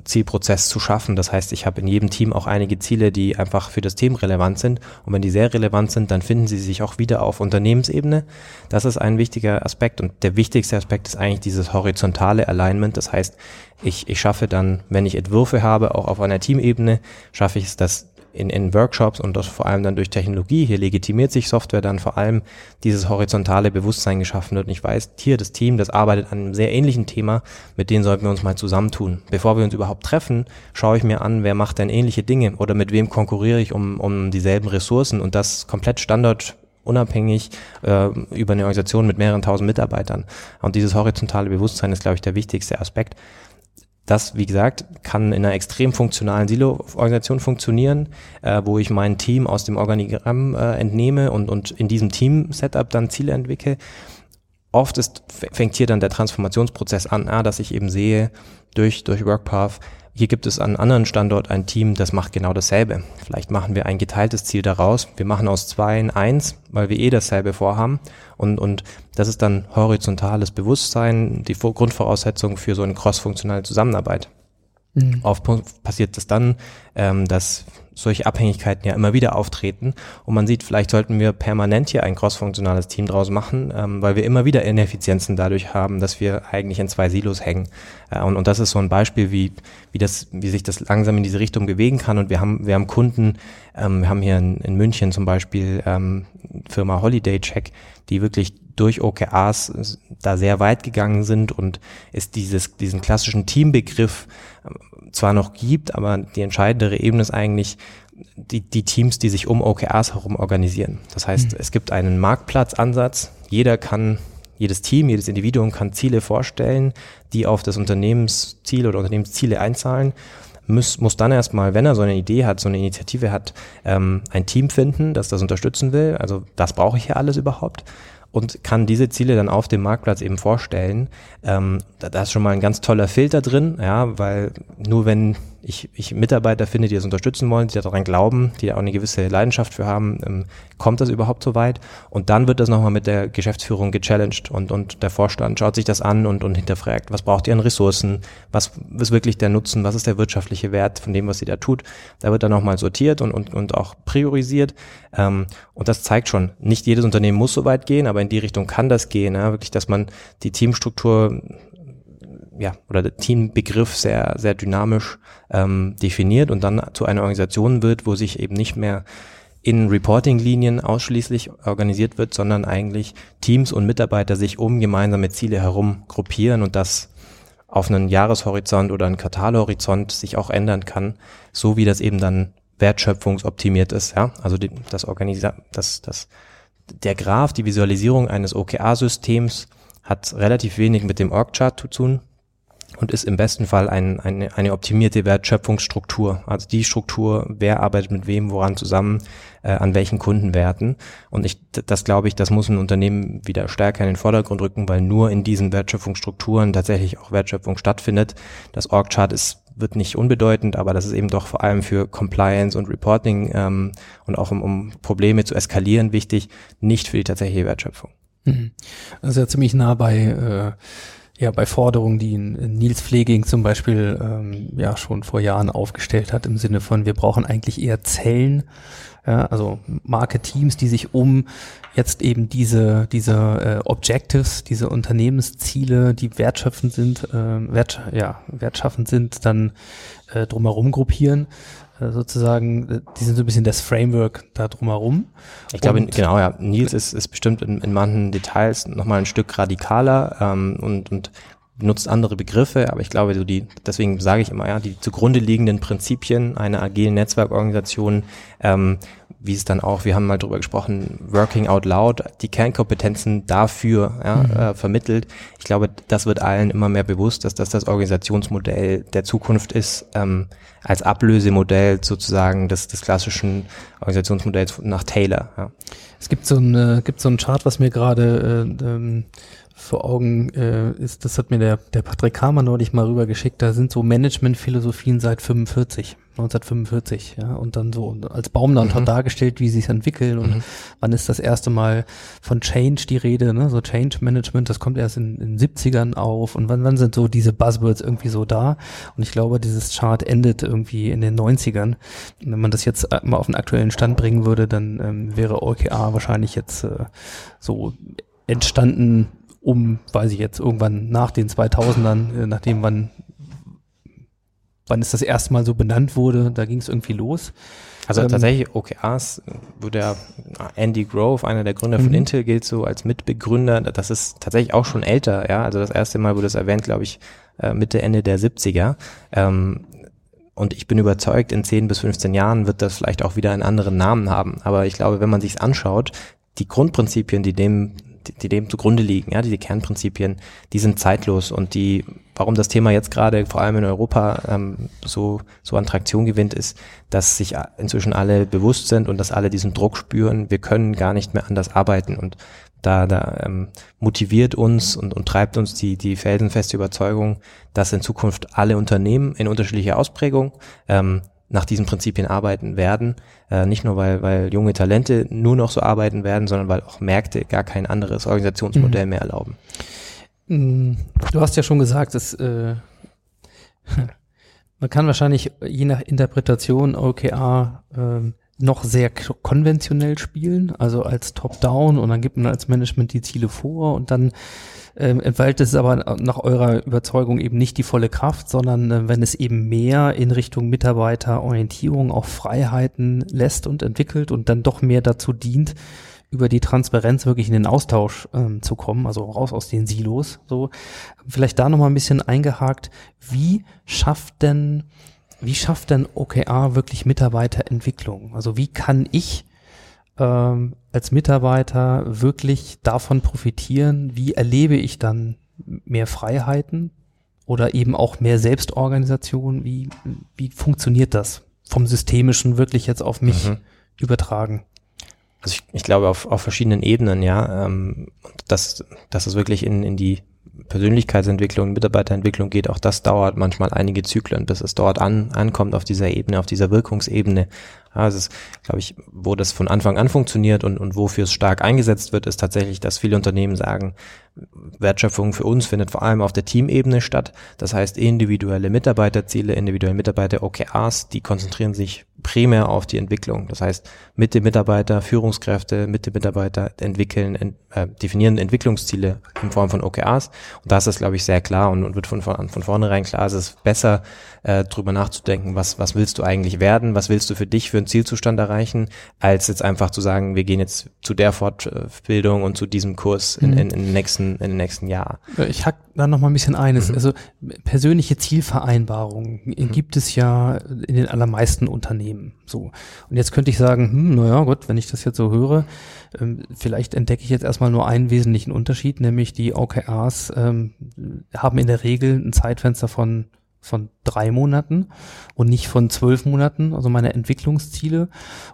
Zielprozess zu schaffen. Das heißt, ich habe in jedem Team auch einige Ziele, die einfach für das Team relevant sind. Und wenn die sehr relevant sind, dann finden sie sich auch wieder auf Unternehmensebene. Das ist ein wichtiger Aspekt. Und der wichtigste Aspekt ist eigentlich dieses horizontale Alignment. Das heißt, ich, ich schaffe dann, wenn ich Entwürfe habe, auch auf einer Teamebene, schaffe ich es, dass in, in Workshops und das vor allem dann durch Technologie, hier legitimiert sich Software dann vor allem dieses horizontale Bewusstsein geschaffen wird. Und ich weiß, hier das Team, das arbeitet an einem sehr ähnlichen Thema, mit denen sollten wir uns mal zusammentun. Bevor wir uns überhaupt treffen, schaue ich mir an, wer macht denn ähnliche Dinge oder mit wem konkurriere ich um, um dieselben Ressourcen und das komplett Standard unabhängig äh, über eine Organisation mit mehreren tausend Mitarbeitern. Und dieses horizontale Bewusstsein ist, glaube ich, der wichtigste Aspekt das, wie gesagt, kann in einer extrem funktionalen Silo-Organisation funktionieren, äh, wo ich mein Team aus dem Organigramm äh, entnehme und, und in diesem Team-Setup dann Ziele entwickle. Oft ist, fängt hier dann der Transformationsprozess an, ja, dass ich eben sehe durch, durch WorkPath, hier gibt es an einem anderen Standort ein Team, das macht genau dasselbe. Vielleicht machen wir ein geteiltes Ziel daraus. Wir machen aus zwei in eins, weil wir eh dasselbe vorhaben. Und, und das ist dann horizontales Bewusstsein, die Grundvoraussetzung für so eine crossfunktionale Zusammenarbeit. Mhm. Oft passiert es das dann, ähm, dass solche Abhängigkeiten ja immer wieder auftreten. Und man sieht, vielleicht sollten wir permanent hier ein crossfunktionales Team draus machen, ähm, weil wir immer wieder Ineffizienzen dadurch haben, dass wir eigentlich in zwei Silos hängen. Äh, und, und das ist so ein Beispiel, wie, wie, das, wie sich das langsam in diese Richtung bewegen kann. Und wir haben, wir haben Kunden, ähm, wir haben hier in, in München zum Beispiel ähm, Firma Holiday Check, die wirklich durch OKRs da sehr weit gegangen sind und es dieses, diesen klassischen Teambegriff zwar noch gibt, aber die entscheidendere Ebene ist eigentlich die, die Teams, die sich um OKRs herum organisieren. Das heißt, mhm. es gibt einen Marktplatzansatz. Jeder kann, jedes Team, jedes Individuum kann Ziele vorstellen, die auf das Unternehmensziel oder Unternehmensziele einzahlen muss, muss dann erstmal, wenn er so eine Idee hat, so eine Initiative hat, ähm, ein Team finden, das das unterstützen will. Also das brauche ich hier alles überhaupt und kann diese Ziele dann auf dem Marktplatz eben vorstellen. Ähm, da, da ist schon mal ein ganz toller Filter drin, ja, weil nur wenn ich, ich Mitarbeiter finde, die das unterstützen wollen, die daran glauben, die auch eine gewisse Leidenschaft für haben, ähm, kommt das überhaupt so weit? Und dann wird das nochmal mit der Geschäftsführung gechallenged und, und der Vorstand schaut sich das an und, und hinterfragt, was braucht ihr an Ressourcen, was ist wirklich der Nutzen, was ist der wirtschaftliche Wert von dem, was sie da tut. Da wird dann nochmal sortiert und, und, und auch priorisiert. Ähm, und das zeigt schon, nicht jedes Unternehmen muss so weit gehen, aber in die Richtung kann das gehen. Ja? Wirklich, dass man die Teamstruktur ja, oder der Teambegriff sehr, sehr dynamisch ähm, definiert und dann zu einer Organisation wird, wo sich eben nicht mehr in Reporting-Linien ausschließlich organisiert wird, sondern eigentlich Teams und Mitarbeiter sich um gemeinsame Ziele herum gruppieren und das auf einen Jahreshorizont oder einen Quartalhorizont sich auch ändern kann, so wie das eben dann wertschöpfungsoptimiert ist, ja. Also die, das Organisa das, das, der Graph, die Visualisierung eines OKR-Systems hat relativ wenig mit dem Org-Chart zu tun, und ist im besten Fall ein, eine, eine optimierte Wertschöpfungsstruktur. Also die Struktur, wer arbeitet mit wem, woran zusammen, äh, an welchen Kundenwerten. Und ich, das glaube ich, das muss ein Unternehmen wieder stärker in den Vordergrund rücken, weil nur in diesen Wertschöpfungsstrukturen tatsächlich auch Wertschöpfung stattfindet. Das Org-Chart ist wird nicht unbedeutend, aber das ist eben doch vor allem für Compliance und Reporting ähm, und auch um, um Probleme zu eskalieren wichtig, nicht für die tatsächliche Wertschöpfung. Mhm. Ist ja ziemlich nah bei äh ja, bei Forderungen, die Nils Pfleging zum Beispiel ähm, ja schon vor Jahren aufgestellt hat, im Sinne von, wir brauchen eigentlich eher Zellen, ja, also Marketeams, die sich um jetzt eben diese, diese äh, Objectives, diese Unternehmensziele, die wertschöpfend sind, äh, wert, ja, wertschaffend sind, dann äh, drumherum gruppieren sozusagen, äh, die sind so ein bisschen das Framework da drumherum. Ich glaube, genau, ja, Nils ist, ist bestimmt in, in manchen Details nochmal ein Stück radikaler ähm, und, und nutzt andere Begriffe, aber ich glaube, so die, deswegen sage ich immer, ja, die zugrunde liegenden Prinzipien einer agilen Netzwerkorganisation, ähm, wie es dann auch, wir haben mal drüber gesprochen, Working Out Loud, die Kernkompetenzen dafür ja, mhm. äh, vermittelt. Ich glaube, das wird allen immer mehr bewusst, dass das das Organisationsmodell der Zukunft ist, ähm, als Ablösemodell sozusagen des, des klassischen Organisationsmodells nach Taylor. Ja. Es gibt so ein, äh, gibt so ein Chart, was mir gerade äh, ähm, vor Augen äh, ist, das hat mir der, der Patrick Kramer neulich mal rübergeschickt, da sind so Management-Philosophien seit 45, 1945, ja, und dann so als Baumland mhm. dargestellt, wie sie sich entwickeln und mhm. wann ist das erste Mal von Change die Rede, ne, so Change Management, das kommt erst in, in 70ern auf und wann, wann sind so diese Buzzwords irgendwie so da und ich glaube, dieses Chart endet irgendwie in den 90ern. Und wenn man das jetzt mal auf den aktuellen Stand bringen würde, dann ähm, wäre OKR wahrscheinlich jetzt äh, so entstanden um, weiß ich jetzt, irgendwann nach den 2000ern, äh, nachdem wann, wann es das erste Mal so benannt wurde, da ging es irgendwie los. Also ähm, tatsächlich OKRs, wo der Andy Grove, einer der Gründer von mhm. Intel, gilt so als Mitbegründer. Das ist tatsächlich auch schon älter, ja. Also das erste Mal wurde es erwähnt, glaube ich, äh, Mitte, Ende der 70er. Ähm, und ich bin überzeugt, in 10 bis 15 Jahren wird das vielleicht auch wieder einen anderen Namen haben. Aber ich glaube, wenn man sich's anschaut, die Grundprinzipien, die dem die, dem zugrunde liegen, ja, diese Kernprinzipien, die sind zeitlos und die, warum das Thema jetzt gerade vor allem in Europa ähm, so, so an Traktion gewinnt, ist, dass sich inzwischen alle bewusst sind und dass alle diesen Druck spüren, wir können gar nicht mehr anders arbeiten und da, da ähm, motiviert uns und, und treibt uns die, die felsenfeste Überzeugung, dass in Zukunft alle Unternehmen in unterschiedlicher Ausprägung ähm, nach diesen Prinzipien arbeiten werden. Äh, nicht nur, weil, weil junge Talente nur noch so arbeiten werden, sondern weil auch Märkte gar kein anderes Organisationsmodell mhm. mehr erlauben. Mm, du hast ja schon gesagt, dass äh, <laughs> man kann wahrscheinlich je nach Interpretation OKR äh, noch sehr konventionell spielen, also als Top-Down und dann gibt man als Management die Ziele vor und dann ähm, entfaltet es aber nach eurer Überzeugung eben nicht die volle Kraft, sondern äh, wenn es eben mehr in Richtung Mitarbeiterorientierung auch Freiheiten lässt und entwickelt und dann doch mehr dazu dient, über die Transparenz wirklich in den Austausch ähm, zu kommen, also raus aus den Silos. So, vielleicht da nochmal ein bisschen eingehakt. Wie schafft denn, wie schafft denn OKR wirklich Mitarbeiterentwicklung? Also wie kann ich ähm, als Mitarbeiter wirklich davon profitieren? Wie erlebe ich dann mehr Freiheiten oder eben auch mehr Selbstorganisation? Wie, wie funktioniert das vom Systemischen wirklich jetzt auf mich mhm. übertragen? Also ich, ich glaube auf, auf verschiedenen Ebenen, ja, ähm, dass, dass es wirklich in, in die Persönlichkeitsentwicklung, Mitarbeiterentwicklung geht, auch das dauert manchmal einige Zyklen, bis es dort an, ankommt auf dieser Ebene, auf dieser Wirkungsebene. Ja, es glaube ich, wo das von Anfang an funktioniert und, und wofür es stark eingesetzt wird, ist tatsächlich, dass viele Unternehmen sagen, Wertschöpfung für uns findet vor allem auf der Teamebene statt. Das heißt, individuelle Mitarbeiterziele, individuelle Mitarbeiter-OKRs, die konzentrieren sich primär auf die Entwicklung. Das heißt, mit dem Mitarbeiter, Führungskräfte, mit dem Mitarbeiter entwickeln, ent, äh, definieren Entwicklungsziele in Form von OKRs. Und da ist das, glaube ich, sehr klar und, und wird von, von, von vornherein klar, es ist besser, äh, drüber nachzudenken, was, was willst du eigentlich werden, was willst du für dich für einen Zielzustand erreichen, als jetzt einfach zu sagen, wir gehen jetzt zu der Fortbildung und zu diesem Kurs in, in, in den nächsten, in den nächsten Jahr. Ich hack da noch mal ein bisschen ein. Mhm. Also persönliche Zielvereinbarungen mhm. gibt es ja in den allermeisten Unternehmen. So. Und jetzt könnte ich sagen, hm, naja, gut, wenn ich das jetzt so höre, ähm, vielleicht entdecke ich jetzt erstmal nur einen wesentlichen Unterschied, nämlich die OKRs ähm, haben in der Regel ein Zeitfenster von von drei Monaten und nicht von zwölf Monaten, also meine Entwicklungsziele.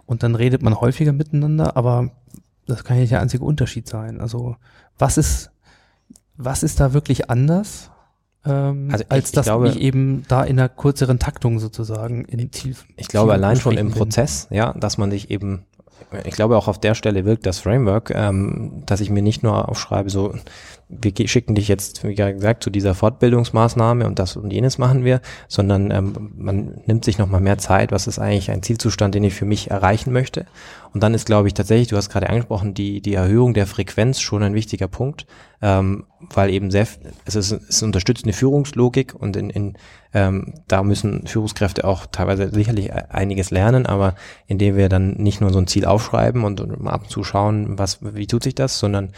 Und dann redet man häufiger miteinander, aber das kann ja nicht der einzige Unterschied sein. Also was ist, was ist da wirklich anders? Ähm, also ich, als dass ich, glaube, ich eben da in einer kürzeren Taktung sozusagen in Ziel. Ich glaube allein schon im Prozess, ja, dass man sich eben ich glaube auch auf der Stelle wirkt das Framework, ähm, dass ich mir nicht nur aufschreibe, so wir schicken dich jetzt, wie gesagt, zu dieser Fortbildungsmaßnahme und das und jenes machen wir, sondern ähm, man nimmt sich nochmal mehr Zeit, was ist eigentlich ein Zielzustand, den ich für mich erreichen möchte. Und dann ist, glaube ich, tatsächlich, du hast gerade angesprochen, die, die Erhöhung der Frequenz schon ein wichtiger Punkt, ähm, weil eben sehr, es, ist, es unterstützt eine Führungslogik und in, in ähm, da müssen Führungskräfte auch teilweise sicherlich e-, einiges lernen, aber indem wir dann nicht nur so ein Ziel aufschreiben und, und ab und zu schauen, was, wie tut sich das, sondern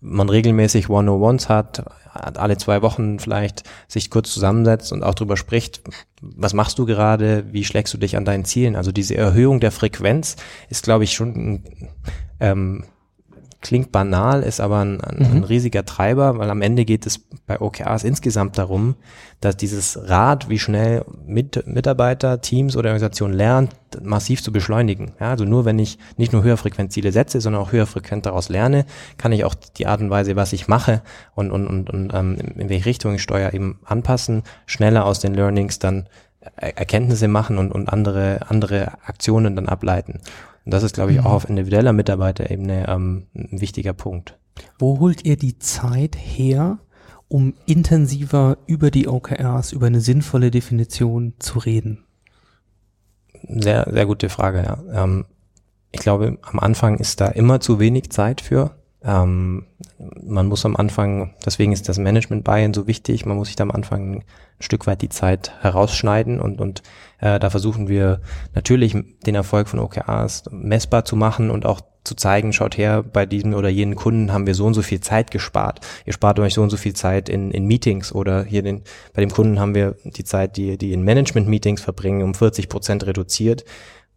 man regelmäßig One-on-Ones hat, alle zwei Wochen vielleicht sich kurz zusammensetzt und auch drüber spricht, was machst du gerade, wie schlägst du dich an deinen Zielen? Also diese Erhöhung der Frequenz ist, glaube ich, schon ähm, klingt banal, ist aber ein, ein, mhm. ein, riesiger Treiber, weil am Ende geht es bei OKRs insgesamt darum, dass dieses Rad, wie schnell mit, Mitarbeiter, Teams oder Organisationen lernt, massiv zu beschleunigen. Ja, also nur wenn ich nicht nur Höherfrequenzziele setze, sondern auch höherfrequent daraus lerne, kann ich auch die Art und Weise, was ich mache und, und, und, und ähm, in welche Richtung ich steuere, eben anpassen, schneller aus den Learnings dann Erkenntnisse machen und, und andere, andere Aktionen dann ableiten. Und das ist, glaube ich, auch mhm. auf individueller Mitarbeiterebene ähm, ein wichtiger Punkt. Wo holt ihr die Zeit her, um intensiver über die OKRs, über eine sinnvolle Definition zu reden? Sehr, sehr gute Frage, ja. Ähm, ich glaube, am Anfang ist da immer zu wenig Zeit für. Ähm, man muss am Anfang, deswegen ist das Management Buy-in so wichtig, man muss sich da am Anfang ein Stück weit die Zeit herausschneiden und, und äh, da versuchen wir natürlich den Erfolg von OKRs messbar zu machen und auch zu zeigen, schaut her, bei diesem oder jenen Kunden haben wir so und so viel Zeit gespart. Ihr spart euch so und so viel Zeit in, in Meetings oder hier den, bei dem Kunden haben wir die Zeit, die, die in Management-Meetings verbringen, um 40 Prozent reduziert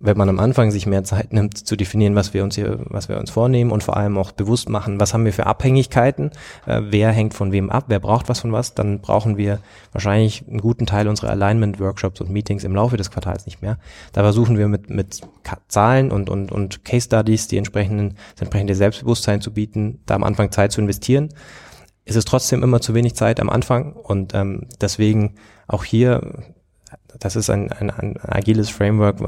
wenn man am Anfang sich mehr Zeit nimmt, zu definieren, was wir uns hier, was wir uns vornehmen und vor allem auch bewusst machen, was haben wir für Abhängigkeiten, äh, wer hängt von wem ab, wer braucht was von was, dann brauchen wir wahrscheinlich einen guten Teil unserer Alignment-Workshops und Meetings im Laufe des Quartals nicht mehr. Da versuchen wir mit, mit Zahlen und, und, und Case Studies die entsprechenden, das entsprechende Selbstbewusstsein zu bieten, da am Anfang Zeit zu investieren. Es ist trotzdem immer zu wenig Zeit am Anfang und ähm, deswegen auch hier, das ist ein, ein, ein agiles Framework,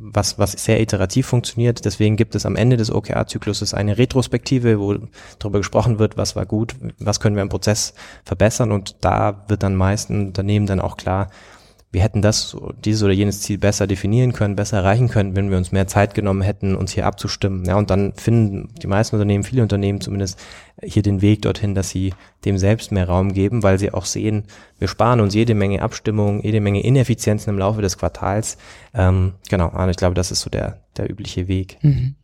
was, was sehr iterativ funktioniert. Deswegen gibt es am Ende des OKR-Zykluses eine Retrospektive, wo darüber gesprochen wird, was war gut, was können wir im Prozess verbessern und da wird dann meisten Unternehmen dann auch klar, wir hätten das, dieses oder jenes Ziel besser definieren können, besser erreichen können, wenn wir uns mehr Zeit genommen hätten, uns hier abzustimmen. Ja, und dann finden die meisten Unternehmen, viele Unternehmen zumindest hier den Weg dorthin, dass sie dem selbst mehr Raum geben, weil sie auch sehen, wir sparen uns jede Menge Abstimmung, jede Menge Ineffizienzen im Laufe des Quartals. Ähm, genau, und ich glaube, das ist so der, der übliche Weg. Mhm.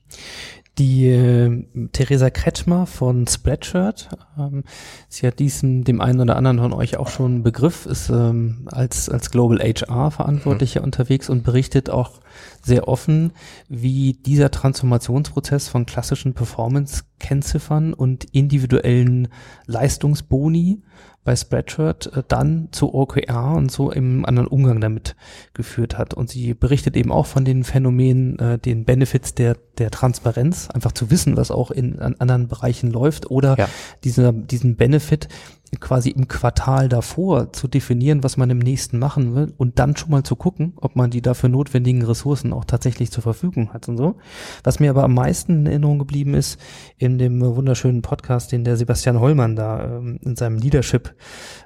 Die äh, Theresa Kretschmer von Spreadshirt, ähm, sie hat diesen dem einen oder anderen von euch auch schon einen Begriff, ist ähm, als, als Global HR Verantwortlicher mhm. unterwegs und berichtet auch sehr offen, wie dieser Transformationsprozess von klassischen Performance-Kennziffern und individuellen Leistungsboni bei Spreadshirt äh, dann zu OKR und so im anderen Umgang damit geführt hat. Und sie berichtet eben auch von den Phänomenen, äh, den Benefits der, der Transparenz, einfach zu wissen, was auch in an anderen Bereichen läuft oder ja. dieser, diesen Benefit, quasi im Quartal davor zu definieren, was man im nächsten machen will und dann schon mal zu gucken, ob man die dafür notwendigen Ressourcen auch tatsächlich zur Verfügung hat und so. Was mir aber am meisten in Erinnerung geblieben ist, in dem wunderschönen Podcast, den der Sebastian Hollmann da ähm, in seinem Leadership,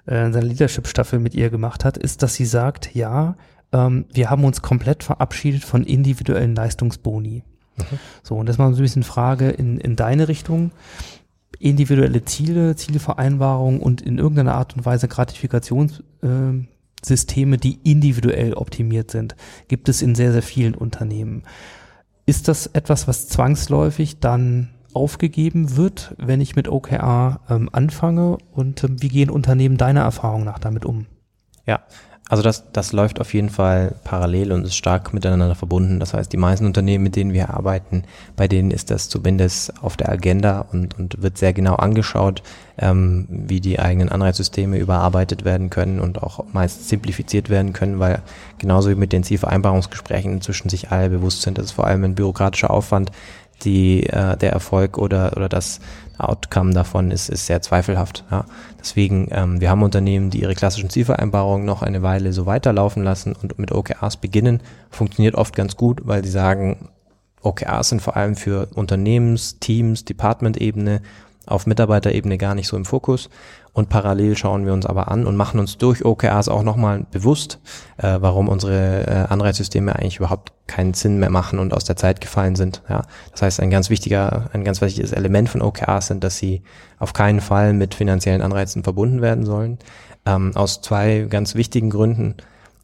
äh, in seiner Leadership-Staffel mit ihr gemacht hat, ist, dass sie sagt, ja, ähm, wir haben uns komplett verabschiedet von individuellen Leistungsboni. Mhm. So, und das mal so ein bisschen Frage in, in deine Richtung individuelle Ziele, Zielvereinbarungen und in irgendeiner Art und Weise Gratifikationssysteme, äh, die individuell optimiert sind, gibt es in sehr, sehr vielen Unternehmen. Ist das etwas, was zwangsläufig dann aufgegeben wird, wenn ich mit OKR ähm, anfange? Und ähm, wie gehen Unternehmen deiner Erfahrung nach damit um? Ja, also das, das läuft auf jeden Fall parallel und ist stark miteinander verbunden. Das heißt, die meisten Unternehmen, mit denen wir arbeiten, bei denen ist das zumindest auf der Agenda und, und wird sehr genau angeschaut, ähm, wie die eigenen Anreizsysteme überarbeitet werden können und auch meist simplifiziert werden können, weil genauso wie mit den Zielvereinbarungsgesprächen inzwischen sich alle bewusst sind, dass es vor allem ein bürokratischer Aufwand die, äh, der Erfolg oder, oder das Outcome davon ist, ist sehr zweifelhaft. Ja. Deswegen, ähm, wir haben Unternehmen, die ihre klassischen Zielvereinbarungen noch eine Weile so weiterlaufen lassen und mit OKRs beginnen. Funktioniert oft ganz gut, weil sie sagen, OKRs sind vor allem für Unternehmens-, Teams-, Department-Ebene auf Mitarbeiterebene gar nicht so im Fokus. Und parallel schauen wir uns aber an und machen uns durch OKRs auch nochmal bewusst, äh, warum unsere äh, Anreizsysteme eigentlich überhaupt keinen Sinn mehr machen und aus der Zeit gefallen sind. Ja, das heißt, ein ganz wichtiger, ein ganz wichtiges Element von OKRs sind, dass sie auf keinen Fall mit finanziellen Anreizen verbunden werden sollen. Ähm, aus zwei ganz wichtigen Gründen.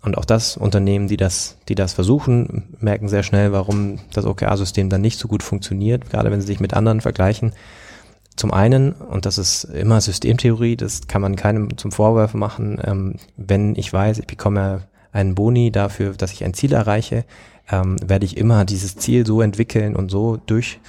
Und auch das Unternehmen, die das, die das versuchen, merken sehr schnell, warum das OKR-System dann nicht so gut funktioniert, gerade wenn sie sich mit anderen vergleichen. Zum einen, und das ist immer Systemtheorie, das kann man keinem zum Vorwurf machen, ähm, wenn ich weiß, ich bekomme einen Boni dafür, dass ich ein Ziel erreiche, ähm, werde ich immer dieses Ziel so entwickeln und so durch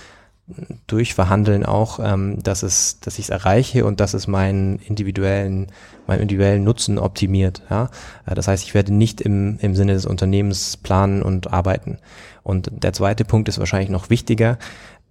durchverhandeln auch, ähm, dass es, dass ich es erreiche und dass es meinen individuellen, meinen individuellen Nutzen optimiert. Ja? Äh, das heißt, ich werde nicht im, im Sinne des Unternehmens planen und arbeiten. Und der zweite Punkt ist wahrscheinlich noch wichtiger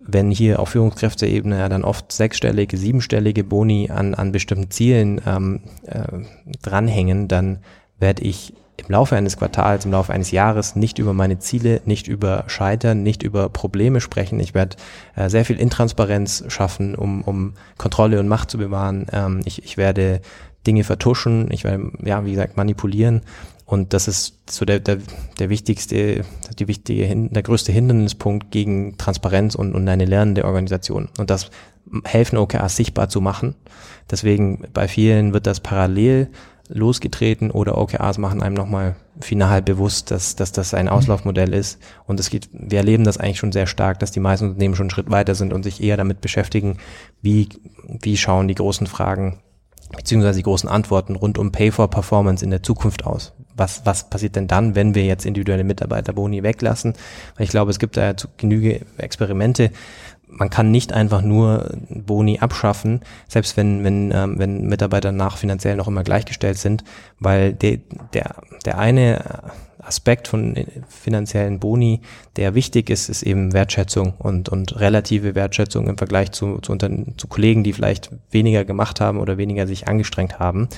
wenn hier auf Führungskräfteebene ja dann oft sechsstellige, siebenstellige Boni an, an bestimmten Zielen ähm, äh, dranhängen, dann werde ich im Laufe eines Quartals, im Laufe eines Jahres nicht über meine Ziele, nicht über Scheitern, nicht über Probleme sprechen. Ich werde äh, sehr viel Intransparenz schaffen, um, um Kontrolle und Macht zu bewahren. Ähm, ich, ich werde Dinge vertuschen, ich werde, ja, wie gesagt, manipulieren und das ist so der, der, der wichtigste, die wichtige, der größte Hindernispunkt gegen Transparenz und, und eine lernende Organisation. Und das helfen OKRs sichtbar zu machen. Deswegen bei vielen wird das parallel losgetreten oder OKRs machen einem nochmal final bewusst, dass, dass das ein Auslaufmodell ist. Und es geht, wir erleben das eigentlich schon sehr stark, dass die meisten Unternehmen schon einen Schritt weiter sind und sich eher damit beschäftigen, wie, wie schauen die großen Fragen beziehungsweise die großen Antworten rund um Pay for Performance in der Zukunft aus was, was passiert denn dann, wenn wir jetzt individuelle Mitarbeiterboni weglassen? Weil ich glaube, es gibt da ja genüge Experimente. Man kann nicht einfach nur Boni abschaffen, selbst wenn, wenn, ähm, wenn Mitarbeiter nach finanziell noch immer gleichgestellt sind, weil der, der, der eine Aspekt von finanziellen Boni, der wichtig ist, ist eben Wertschätzung und, und relative Wertschätzung im Vergleich zu, zu, zu Kollegen, die vielleicht weniger gemacht haben oder weniger sich angestrengt haben.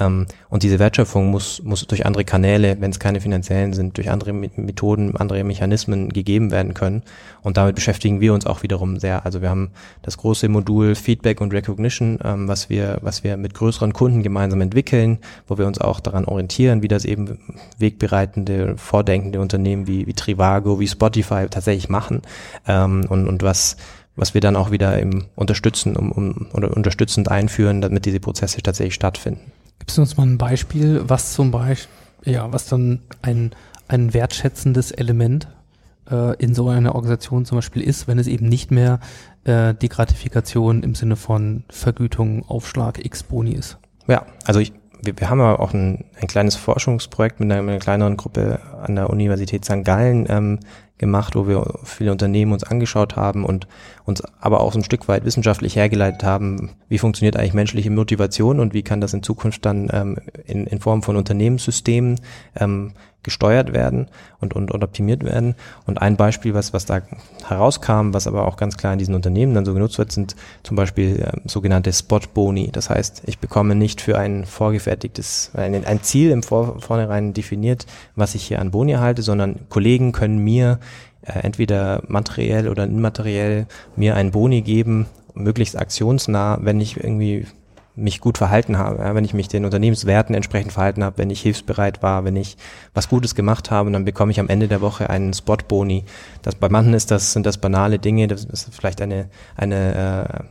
Ähm, und diese Wertschöpfung muss, muss durch andere Kanäle, wenn es keine finanziellen sind, durch andere Methoden, andere Mechanismen gegeben werden können. Und damit beschäftigen wir uns auch wiederum sehr. Also wir haben das große Modul Feedback und Recognition, ähm, was wir, was wir mit größeren Kunden gemeinsam entwickeln, wo wir uns auch daran orientieren, wie das eben wegbereitende, vordenkende Unternehmen wie, wie Trivago, wie Spotify tatsächlich machen ähm, und, und was was wir dann auch wieder im unterstützen um, um, oder unterstützend einführen, damit diese Prozesse tatsächlich stattfinden. Gibst du uns mal ein Beispiel, was zum Beispiel, ja, was dann ein, ein wertschätzendes Element äh, in so einer Organisation zum Beispiel ist, wenn es eben nicht mehr äh, die Gratifikation im Sinne von Vergütung, Aufschlag, X Boni ist? Ja, also ich, wir, wir haben ja auch ein, ein kleines Forschungsprojekt mit einer, mit einer kleineren Gruppe an der Universität St. Gallen ähm, gemacht, wo wir viele Unternehmen uns angeschaut haben und uns aber auch so ein Stück weit wissenschaftlich hergeleitet haben, wie funktioniert eigentlich menschliche Motivation und wie kann das in Zukunft dann ähm, in, in Form von Unternehmenssystemen ähm, gesteuert werden und, und, und optimiert werden. Und ein Beispiel, was, was da herauskam, was aber auch ganz klar in diesen Unternehmen dann so genutzt wird, sind zum Beispiel äh, sogenannte Spot-Boni. Das heißt, ich bekomme nicht für ein vorgefertigtes, ein, ein Ziel im Vor Vornherein definiert, was ich hier an Boni erhalte, sondern Kollegen können mir äh, entweder materiell oder immateriell mir einen Boni geben, möglichst aktionsnah, wenn ich irgendwie mich gut verhalten habe, ja, wenn ich mich den Unternehmenswerten entsprechend verhalten habe, wenn ich hilfsbereit war, wenn ich was Gutes gemacht habe, dann bekomme ich am Ende der Woche einen Spot-Boni. Das bei manchen ist das sind das banale Dinge, das ist vielleicht eine eine äh,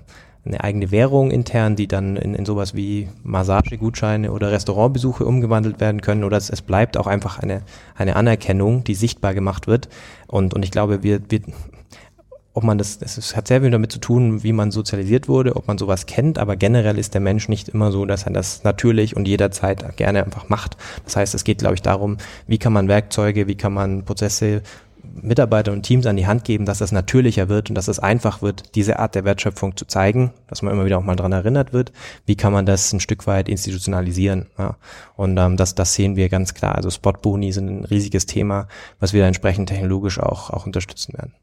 eine eigene Währung intern, die dann in, in sowas wie Massagegutscheine oder Restaurantbesuche umgewandelt werden können oder es, es bleibt auch einfach eine eine Anerkennung, die sichtbar gemacht wird und und ich glaube, wir wir ob man das, es hat sehr viel damit zu tun, wie man sozialisiert wurde, ob man sowas kennt, aber generell ist der Mensch nicht immer so, dass er das natürlich und jederzeit gerne einfach macht. Das heißt, es geht, glaube ich, darum, wie kann man Werkzeuge, wie kann man Prozesse, Mitarbeiter und Teams an die Hand geben, dass das natürlicher wird und dass es einfach wird, diese Art der Wertschöpfung zu zeigen, dass man immer wieder auch mal dran erinnert wird. Wie kann man das ein Stück weit institutionalisieren? Ja. Und ähm, das, das sehen wir ganz klar. Also Spot-Boni sind ein riesiges Thema, was wir entsprechend technologisch auch, auch unterstützen werden.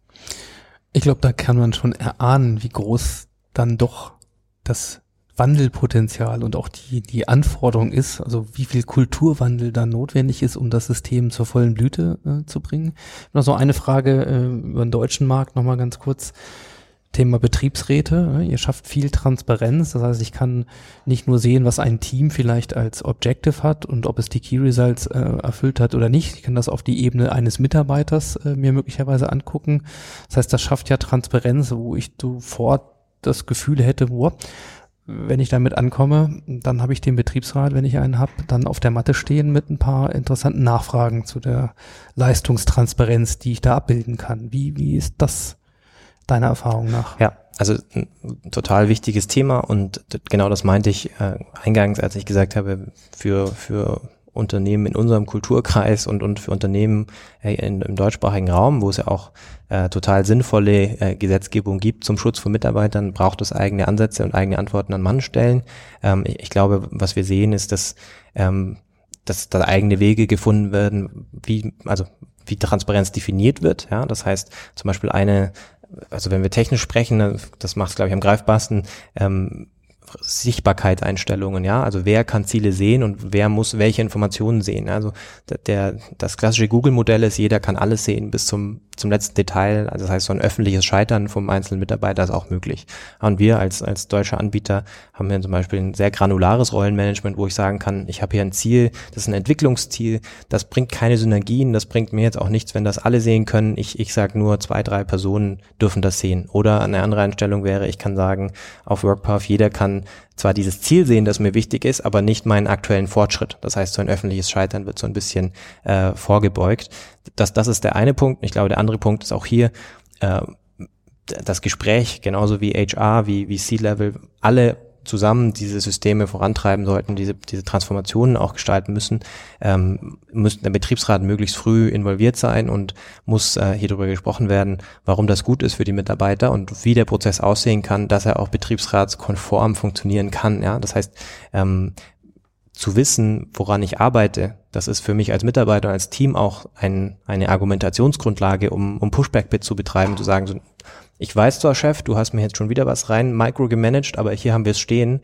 Ich glaube, da kann man schon erahnen, wie groß dann doch das Wandelpotenzial und auch die, die Anforderung ist, also wie viel Kulturwandel da notwendig ist, um das System zur vollen Blüte äh, zu bringen. Noch so eine Frage äh, über den deutschen Markt nochmal ganz kurz. Thema Betriebsräte. Ihr schafft viel Transparenz. Das heißt, ich kann nicht nur sehen, was ein Team vielleicht als Objective hat und ob es die Key Results äh, erfüllt hat oder nicht. Ich kann das auf die Ebene eines Mitarbeiters äh, mir möglicherweise angucken. Das heißt, das schafft ja Transparenz, wo ich sofort das Gefühl hätte, wow, wenn ich damit ankomme, dann habe ich den Betriebsrat, wenn ich einen habe, dann auf der Matte stehen mit ein paar interessanten Nachfragen zu der Leistungstransparenz, die ich da abbilden kann. Wie, wie ist das deiner Erfahrung nach? Ja, also ein total wichtiges Thema und genau das meinte ich äh, eingangs, als ich gesagt habe, für, für Unternehmen in unserem Kulturkreis und, und für Unternehmen äh, in, im deutschsprachigen Raum, wo es ja auch äh, total sinnvolle äh, Gesetzgebung gibt zum Schutz von Mitarbeitern, braucht es eigene Ansätze und eigene Antworten an Mann stellen. Ähm, ich, ich, glaube, was wir sehen, ist, dass, ähm, dass da eigene Wege gefunden werden, wie, also wie Transparenz definiert wird. Ja, das heißt zum Beispiel eine also wenn wir technisch sprechen, das macht es, glaube ich, am greifbarsten, ähm, Sichtbarkeitseinstellungen, ja, also wer kann Ziele sehen und wer muss welche Informationen sehen. Also der, das klassische Google-Modell ist, jeder kann alles sehen bis zum zum letzten Detail, also das heißt, so ein öffentliches Scheitern vom einzelnen Mitarbeiter ist auch möglich. Und wir als, als deutscher Anbieter haben hier zum Beispiel ein sehr granulares Rollenmanagement, wo ich sagen kann, ich habe hier ein Ziel, das ist ein Entwicklungsziel, das bringt keine Synergien, das bringt mir jetzt auch nichts, wenn das alle sehen können. Ich, ich sage nur, zwei, drei Personen dürfen das sehen. Oder eine andere Einstellung wäre, ich kann sagen, auf WorkPath, jeder kann zwar dieses Ziel sehen, das mir wichtig ist, aber nicht meinen aktuellen Fortschritt. Das heißt, so ein öffentliches Scheitern wird so ein bisschen äh, vorgebeugt. Das, das ist der eine Punkt. Ich glaube, der andere Punkt ist auch hier, äh, das Gespräch, genauso wie HR, wie, wie C-Level, alle zusammen diese Systeme vorantreiben sollten, diese, diese Transformationen auch gestalten müssen, ähm, muss der Betriebsrat möglichst früh involviert sein und muss äh, hier darüber gesprochen werden, warum das gut ist für die Mitarbeiter und wie der Prozess aussehen kann, dass er auch betriebsratskonform funktionieren kann. Ja, das heißt, ähm, zu wissen, woran ich arbeite, das ist für mich als Mitarbeiter als Team auch ein, eine Argumentationsgrundlage, um, um Pushback-Bit zu betreiben, zu sagen, so, ich weiß zwar, Chef, du hast mir jetzt schon wieder was rein micro gemanagt, aber hier haben wir es stehen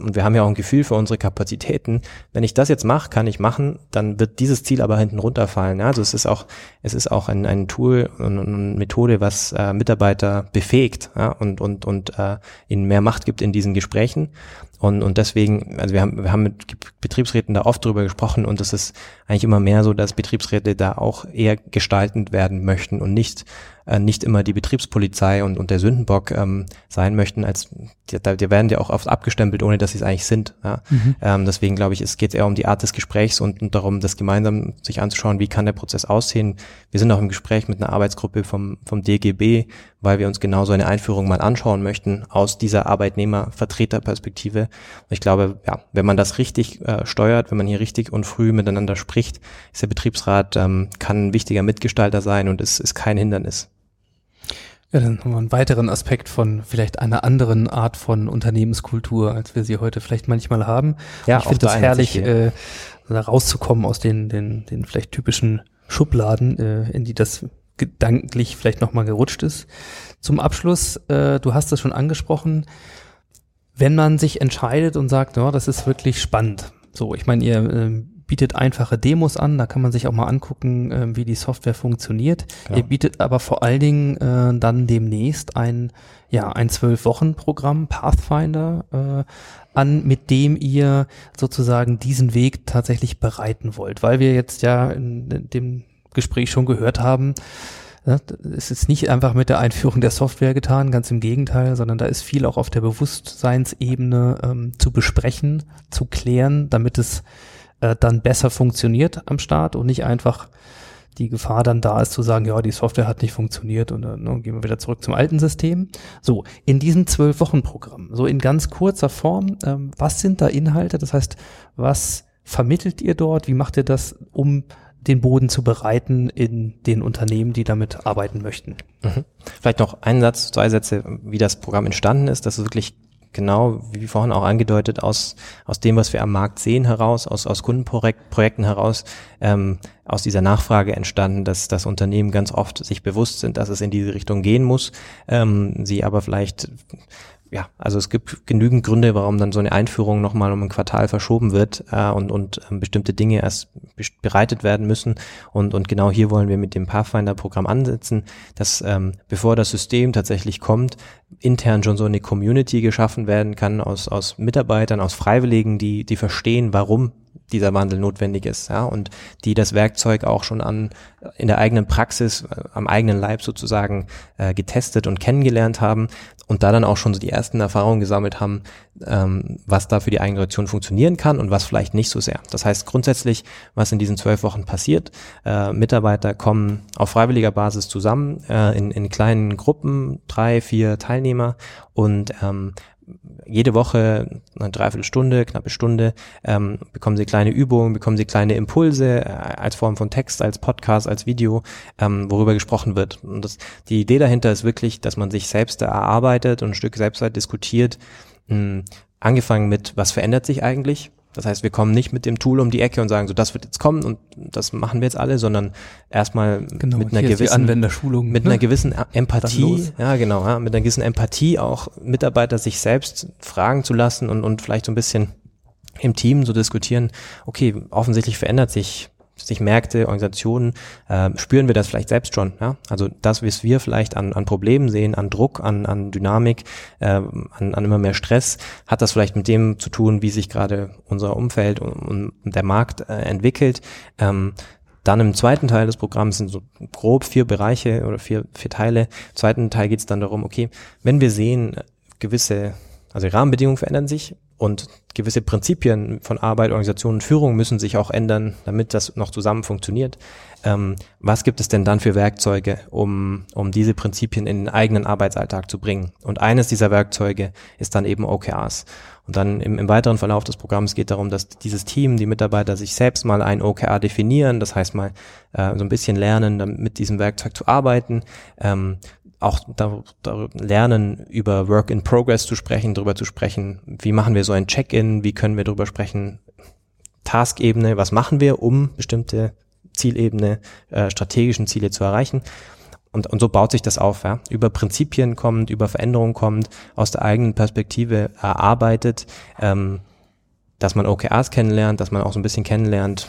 und wir haben ja auch ein Gefühl für unsere Kapazitäten. Wenn ich das jetzt mache, kann ich machen, dann wird dieses Ziel aber hinten runterfallen. Also es ist auch, es ist auch ein, ein Tool und eine Methode, was äh, Mitarbeiter befähigt ja, und, und, und äh, ihnen mehr Macht gibt in diesen Gesprächen. Und, und deswegen, also wir haben, wir haben mit Betriebsräten da oft drüber gesprochen und es ist eigentlich immer mehr so, dass Betriebsräte da auch eher gestaltend werden möchten und nicht äh, nicht immer die Betriebspolizei und, und der Sündenbock ähm, sein möchten, als die, die werden ja auch oft abgestempelt, ohne dass sie es eigentlich sind. Ja? Mhm. Ähm, deswegen glaube ich, es geht eher um die Art des Gesprächs und, und darum, das gemeinsam sich anzuschauen, wie kann der Prozess aussehen. Wir sind auch im Gespräch mit einer Arbeitsgruppe vom, vom DGB, weil wir uns genau so eine Einführung mal anschauen möchten aus dieser Arbeitnehmervertreterperspektive. Und ich glaube, ja, wenn man das richtig äh, steuert, wenn man hier richtig und früh miteinander spricht, ist der Betriebsrat ähm, kann ein wichtiger Mitgestalter sein und es ist kein Hindernis. Ja, dann haben wir einen weiteren Aspekt von vielleicht einer anderen Art von Unternehmenskultur, als wir sie heute vielleicht manchmal haben. Ja, ich finde es herrlich, äh, da rauszukommen aus den, den, den vielleicht typischen Schubladen, äh, in die das gedanklich vielleicht nochmal gerutscht ist. Zum Abschluss, äh, du hast es schon angesprochen, wenn man sich entscheidet und sagt, ja, das ist wirklich spannend. So, ich meine, ihr äh, bietet einfache Demos an, da kann man sich auch mal angucken, äh, wie die Software funktioniert. Ja. Ihr bietet aber vor allen Dingen äh, dann demnächst ein, ja, ein Zwölf-Wochen-Programm, Pathfinder, äh, an, mit dem ihr sozusagen diesen Weg tatsächlich bereiten wollt. Weil wir jetzt ja in dem Gespräch schon gehört haben, ja, es ist nicht einfach mit der Einführung der Software getan, ganz im Gegenteil, sondern da ist viel auch auf der Bewusstseinsebene ähm, zu besprechen, zu klären, damit es äh, dann besser funktioniert am Start und nicht einfach die Gefahr dann da ist zu sagen, ja, die Software hat nicht funktioniert und dann ne, gehen wir wieder zurück zum alten System. So, in diesem Zwölf-Wochen-Programm, so in ganz kurzer Form, ähm, was sind da Inhalte? Das heißt, was vermittelt ihr dort? Wie macht ihr das, um den Boden zu bereiten in den Unternehmen, die damit arbeiten möchten? Mhm. Vielleicht noch ein Satz, zwei Sätze, wie das Programm entstanden ist. Das ist wirklich genau, wie vorhin auch angedeutet, aus, aus dem, was wir am Markt sehen heraus, aus, aus Kundenprojekten heraus, ähm, aus dieser Nachfrage entstanden, dass das Unternehmen ganz oft sich bewusst sind, dass es in diese Richtung gehen muss, ähm, sie aber vielleicht ja, also es gibt genügend Gründe, warum dann so eine Einführung nochmal um ein Quartal verschoben wird äh, und, und ähm, bestimmte Dinge erst bereitet werden müssen. Und, und genau hier wollen wir mit dem Pathfinder-Programm ansetzen, dass ähm, bevor das System tatsächlich kommt, intern schon so eine Community geschaffen werden kann aus, aus Mitarbeitern, aus Freiwilligen, die, die verstehen, warum dieser Wandel notwendig ist, ja, und die das Werkzeug auch schon an in der eigenen Praxis, äh, am eigenen Leib sozusagen äh, getestet und kennengelernt haben und da dann auch schon so die ersten Erfahrungen gesammelt haben, ähm, was da für die eigene funktionieren kann und was vielleicht nicht so sehr. Das heißt grundsätzlich, was in diesen zwölf Wochen passiert, äh, Mitarbeiter kommen auf freiwilliger Basis zusammen äh, in, in kleinen Gruppen, drei, vier Teilnehmer und ähm, jede Woche eine Dreiviertelstunde, knappe Stunde, ähm, bekommen Sie kleine Übungen, bekommen Sie kleine Impulse äh, als Form von Text, als Podcast, als Video, ähm, worüber gesprochen wird. Und das, die Idee dahinter ist wirklich, dass man sich selbst erarbeitet und ein Stück selbst diskutiert, mh, angefangen mit, was verändert sich eigentlich? Das heißt, wir kommen nicht mit dem Tool um die Ecke und sagen, so das wird jetzt kommen und das machen wir jetzt alle, sondern erstmal genau, mit einer gewissen Anwenderschulung, mit ne? einer gewissen Empathie, ja genau, ja, mit einer gewissen Empathie auch Mitarbeiter sich selbst fragen zu lassen und und vielleicht so ein bisschen im Team so diskutieren, okay, offensichtlich verändert sich sich Märkte, Organisationen, äh, spüren wir das vielleicht selbst schon. Ja? Also das, was wir vielleicht an, an Problemen sehen, an Druck, an, an Dynamik, äh, an, an immer mehr Stress, hat das vielleicht mit dem zu tun, wie sich gerade unser Umfeld und, und der Markt äh, entwickelt. Ähm, dann im zweiten Teil des Programms sind so grob vier Bereiche oder vier, vier Teile. Im zweiten Teil geht es dann darum, okay, wenn wir sehen, gewisse, also Rahmenbedingungen verändern sich, und gewisse Prinzipien von Arbeit, Organisation und Führung müssen sich auch ändern, damit das noch zusammen funktioniert. Ähm, was gibt es denn dann für Werkzeuge, um, um diese Prinzipien in den eigenen Arbeitsalltag zu bringen? Und eines dieser Werkzeuge ist dann eben OKRs. Und dann im, im weiteren Verlauf des Programms geht darum, dass dieses Team, die Mitarbeiter sich selbst mal ein OKR definieren, das heißt mal äh, so ein bisschen lernen, dann mit diesem Werkzeug zu arbeiten, ähm, auch da, da lernen, über Work in Progress zu sprechen, darüber zu sprechen, wie machen wir so ein Check-in, wie können wir darüber sprechen, Task-Ebene, was machen wir, um bestimmte Zielebene, äh, strategischen Ziele zu erreichen. Und, und so baut sich das auf, ja. Über Prinzipien kommt, über Veränderungen kommt, aus der eigenen Perspektive erarbeitet, ähm, dass man OKRs kennenlernt, dass man auch so ein bisschen kennenlernt,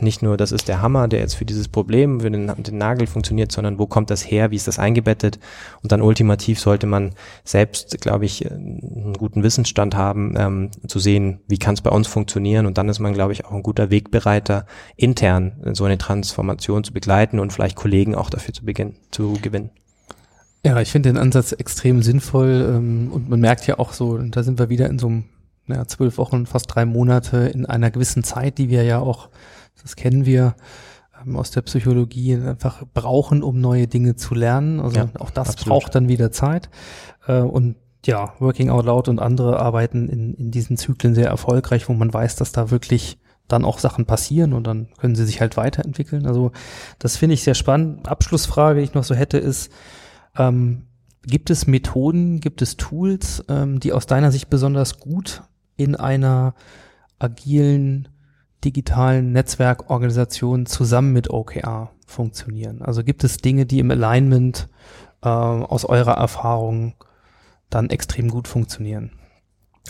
nicht nur, das ist der Hammer, der jetzt für dieses Problem, für den, den, Nagel funktioniert, sondern wo kommt das her, wie ist das eingebettet? Und dann ultimativ sollte man selbst, glaube ich, einen guten Wissensstand haben, ähm, zu sehen, wie kann es bei uns funktionieren. Und dann ist man, glaube ich, auch ein guter Wegbereiter, intern so eine Transformation zu begleiten und vielleicht Kollegen auch dafür zu, beginnen, zu gewinnen. Ja, ich finde den Ansatz extrem sinnvoll ähm, und man merkt ja auch so, da sind wir wieder in so einem ja, zwölf Wochen, fast drei Monate in einer gewissen Zeit, die wir ja auch das kennen wir ähm, aus der Psychologie, einfach brauchen, um neue Dinge zu lernen. Also ja, auch das absolut. braucht dann wieder Zeit. Äh, und ja, Working Out Loud und andere arbeiten in, in diesen Zyklen sehr erfolgreich, wo man weiß, dass da wirklich dann auch Sachen passieren und dann können sie sich halt weiterentwickeln. Also das finde ich sehr spannend. Abschlussfrage, die ich noch so hätte, ist, ähm, gibt es Methoden, gibt es Tools, ähm, die aus deiner Sicht besonders gut in einer agilen digitalen Netzwerkorganisationen zusammen mit OKR funktionieren? Also gibt es Dinge, die im Alignment äh, aus eurer Erfahrung dann extrem gut funktionieren?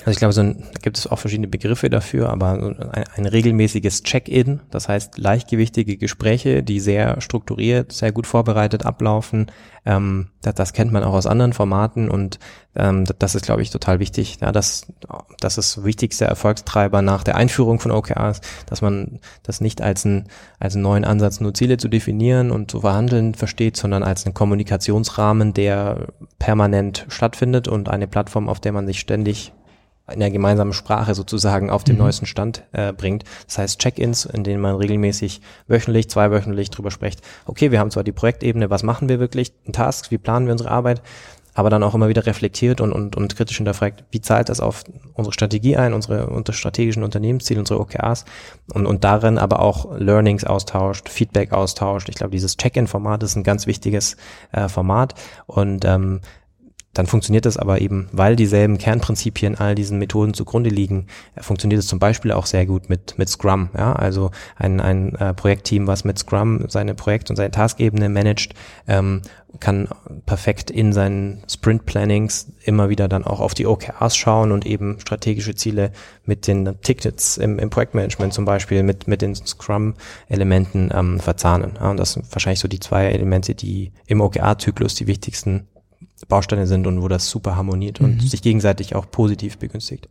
Also ich glaube, so ein, gibt es auch verschiedene Begriffe dafür, aber ein, ein regelmäßiges Check-in, das heißt leichtgewichtige Gespräche, die sehr strukturiert, sehr gut vorbereitet ablaufen, ähm, das, das kennt man auch aus anderen Formaten und ähm, das ist, glaube ich, total wichtig. Ja, das, das ist wichtigster Erfolgstreiber nach der Einführung von OKRs, dass man das nicht als, ein, als einen neuen Ansatz, nur Ziele zu definieren und zu verhandeln versteht, sondern als einen Kommunikationsrahmen, der permanent stattfindet und eine Plattform, auf der man sich ständig in der gemeinsamen Sprache sozusagen auf den mhm. neuesten Stand äh, bringt. Das heißt Check-ins, in denen man regelmäßig wöchentlich, zweiwöchentlich drüber spricht. Okay, wir haben zwar die Projektebene, was machen wir wirklich, Tasks, wie planen wir unsere Arbeit, aber dann auch immer wieder reflektiert und, und, und kritisch hinterfragt, wie zahlt das auf unsere Strategie ein, unsere, unsere strategischen Unternehmensziele, unsere OKRs und, und darin aber auch Learnings austauscht, Feedback austauscht. Ich glaube, dieses Check-in-Format ist ein ganz wichtiges äh, Format und ähm, dann funktioniert das aber eben, weil dieselben Kernprinzipien all diesen Methoden zugrunde liegen, äh, funktioniert es zum Beispiel auch sehr gut mit, mit Scrum. Ja? Also ein, ein äh, Projektteam, was mit Scrum seine Projekt- und seine Taskebene managt, ähm, kann perfekt in seinen Sprint-Plannings immer wieder dann auch auf die OKRs schauen und eben strategische Ziele mit den Tickets im, im Projektmanagement zum Beispiel, mit, mit den Scrum-Elementen ähm, verzahnen. Ja, und das sind wahrscheinlich so die zwei Elemente, die im OKR-Zyklus die wichtigsten Bausteine sind und wo das super harmoniert mhm. und sich gegenseitig auch positiv begünstigt.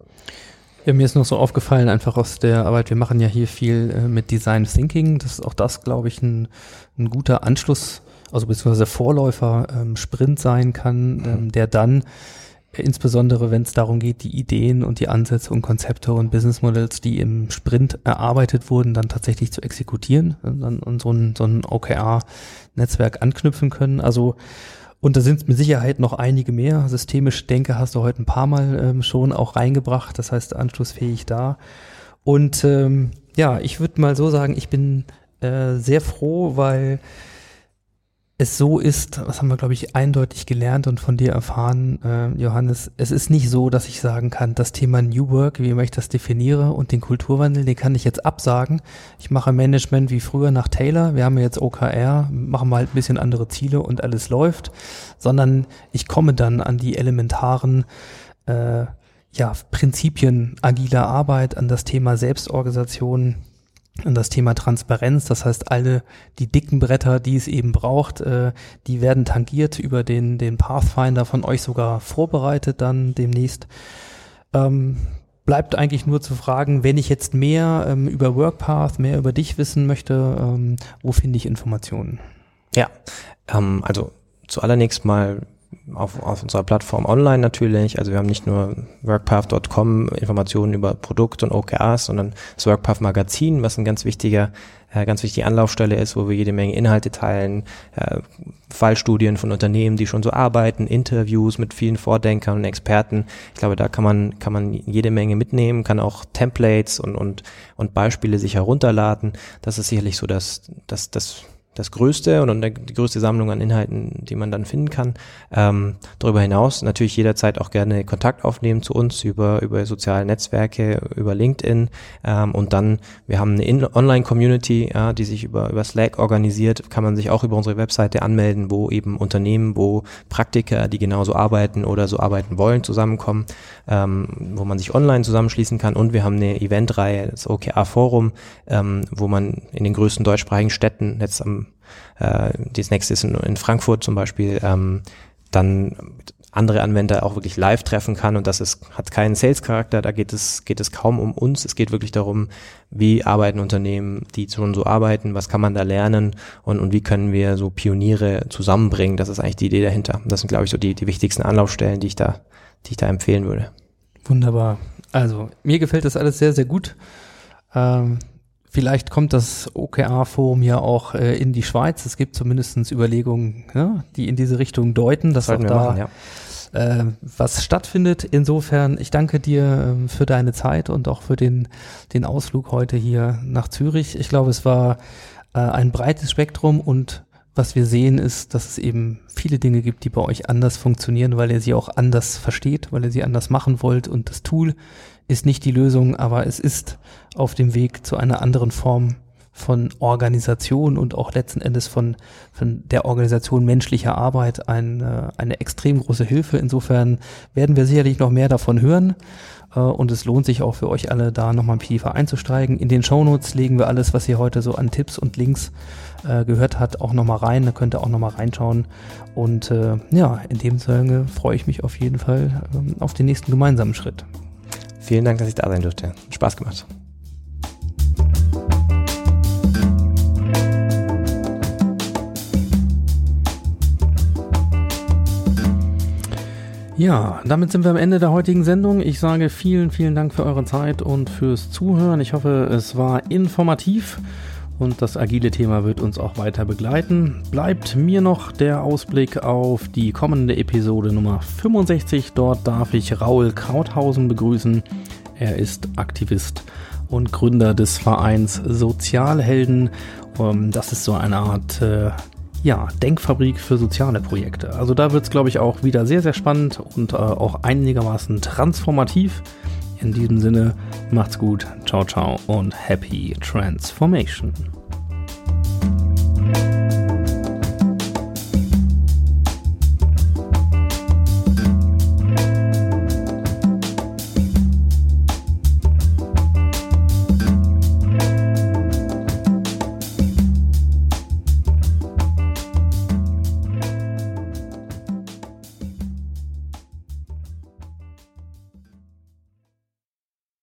Ja, mir ist noch so aufgefallen, einfach aus der Arbeit, wir machen ja hier viel äh, mit Design Thinking. Das ist auch das, glaube ich, ein, ein guter Anschluss, also beziehungsweise Vorläufer ähm, Sprint sein kann, ähm, mhm. der dann äh, insbesondere wenn es darum geht, die Ideen und die Ansätze und Konzepte und Business Models, die im Sprint erarbeitet wurden, dann tatsächlich zu exekutieren und, dann, und so ein, so ein OKR-Netzwerk anknüpfen können. Also und da sind mit Sicherheit noch einige mehr. Systemisch denke hast du heute ein paar Mal ähm, schon auch reingebracht. Das heißt, anschlussfähig da. Und ähm, ja, ich würde mal so sagen, ich bin äh, sehr froh, weil es so ist, was haben wir, glaube ich, eindeutig gelernt und von dir erfahren, äh, Johannes, es ist nicht so, dass ich sagen kann, das Thema New Work, wie immer ich das definiere und den Kulturwandel, den kann ich jetzt absagen. Ich mache Management wie früher nach Taylor, wir haben jetzt OKR, machen wir halt ein bisschen andere Ziele und alles läuft, sondern ich komme dann an die elementaren äh, ja, Prinzipien agiler Arbeit, an das Thema Selbstorganisation, das Thema Transparenz, das heißt, alle die dicken Bretter, die es eben braucht, äh, die werden tangiert über den, den Pathfinder von euch sogar vorbereitet dann demnächst. Ähm, bleibt eigentlich nur zu fragen, wenn ich jetzt mehr ähm, über WorkPath, mehr über dich wissen möchte, ähm, wo finde ich Informationen? Ja, ähm, also zuallererst mal auf, auf unserer Plattform online natürlich. Also wir haben nicht nur workpath.com Informationen über Produkt und OKRs, sondern das Workpath Magazin, was ein ganz wichtiger äh, ganz wichtige Anlaufstelle ist, wo wir jede Menge Inhalte teilen, äh, Fallstudien von Unternehmen, die schon so arbeiten, Interviews mit vielen Vordenkern und Experten. Ich glaube, da kann man, kann man jede Menge mitnehmen, kann auch Templates und, und, und Beispiele sich herunterladen. Das ist sicherlich so das, das, das das größte und die größte Sammlung an Inhalten, die man dann finden kann. Ähm, darüber hinaus natürlich jederzeit auch gerne Kontakt aufnehmen zu uns über, über soziale Netzwerke, über LinkedIn. Ähm, und dann, wir haben eine Online-Community, ja, die sich über, über Slack organisiert, kann man sich auch über unsere Webseite anmelden, wo eben Unternehmen, wo Praktiker, die genauso arbeiten oder so arbeiten wollen, zusammenkommen, ähm, wo man sich online zusammenschließen kann. Und wir haben eine Eventreihe, das OKR Forum, ähm, wo man in den größten deutschsprachigen Städten jetzt am äh, das nächste ist in, in Frankfurt zum Beispiel, ähm, dann andere Anwender auch wirklich live treffen kann und das ist, hat keinen Sales-Charakter, da geht es, geht es kaum um uns, es geht wirklich darum, wie arbeiten Unternehmen, die schon so arbeiten, was kann man da lernen und, und wie können wir so Pioniere zusammenbringen, das ist eigentlich die Idee dahinter. Das sind, glaube ich, so die, die wichtigsten Anlaufstellen, die ich da, die ich da empfehlen würde. Wunderbar. Also, mir gefällt das alles sehr, sehr gut. Ähm, Vielleicht kommt das OKR-Forum ja auch äh, in die Schweiz. Es gibt zumindest Überlegungen, ja, die in diese Richtung deuten, dass auch da machen, ja. äh, was stattfindet. Insofern, ich danke dir äh, für deine Zeit und auch für den, den Ausflug heute hier nach Zürich. Ich glaube, es war äh, ein breites Spektrum und was wir sehen ist, dass es eben viele Dinge gibt, die bei euch anders funktionieren, weil ihr sie auch anders versteht, weil ihr sie anders machen wollt und das Tool ist nicht die Lösung, aber es ist auf dem Weg zu einer anderen Form von Organisation und auch letzten Endes von, von der Organisation menschlicher Arbeit ein, äh, eine extrem große Hilfe. Insofern werden wir sicherlich noch mehr davon hören äh, und es lohnt sich auch für euch alle da nochmal tiefer einzusteigen. In den Shownotes legen wir alles, was ihr heute so an Tipps und Links äh, gehört habt, auch nochmal rein. Da könnt ihr auch nochmal reinschauen. Und ja, in dem Sinne freue ich mich auf jeden Fall ähm, auf den nächsten gemeinsamen Schritt. Vielen Dank, dass ich da sein durfte. Spaß gemacht. Ja, damit sind wir am Ende der heutigen Sendung. Ich sage vielen, vielen Dank für eure Zeit und fürs Zuhören. Ich hoffe, es war informativ und das agile Thema wird uns auch weiter begleiten. Bleibt mir noch der Ausblick auf die kommende Episode Nummer 65. Dort darf ich Raul Krauthausen begrüßen. Er ist Aktivist und Gründer des Vereins Sozialhelden. Ähm, das ist so eine Art äh, ja, Denkfabrik für soziale Projekte. Also da wird es, glaube ich, auch wieder sehr, sehr spannend und äh, auch einigermaßen transformativ. In diesem Sinne, macht's gut, ciao, ciao und happy transformation.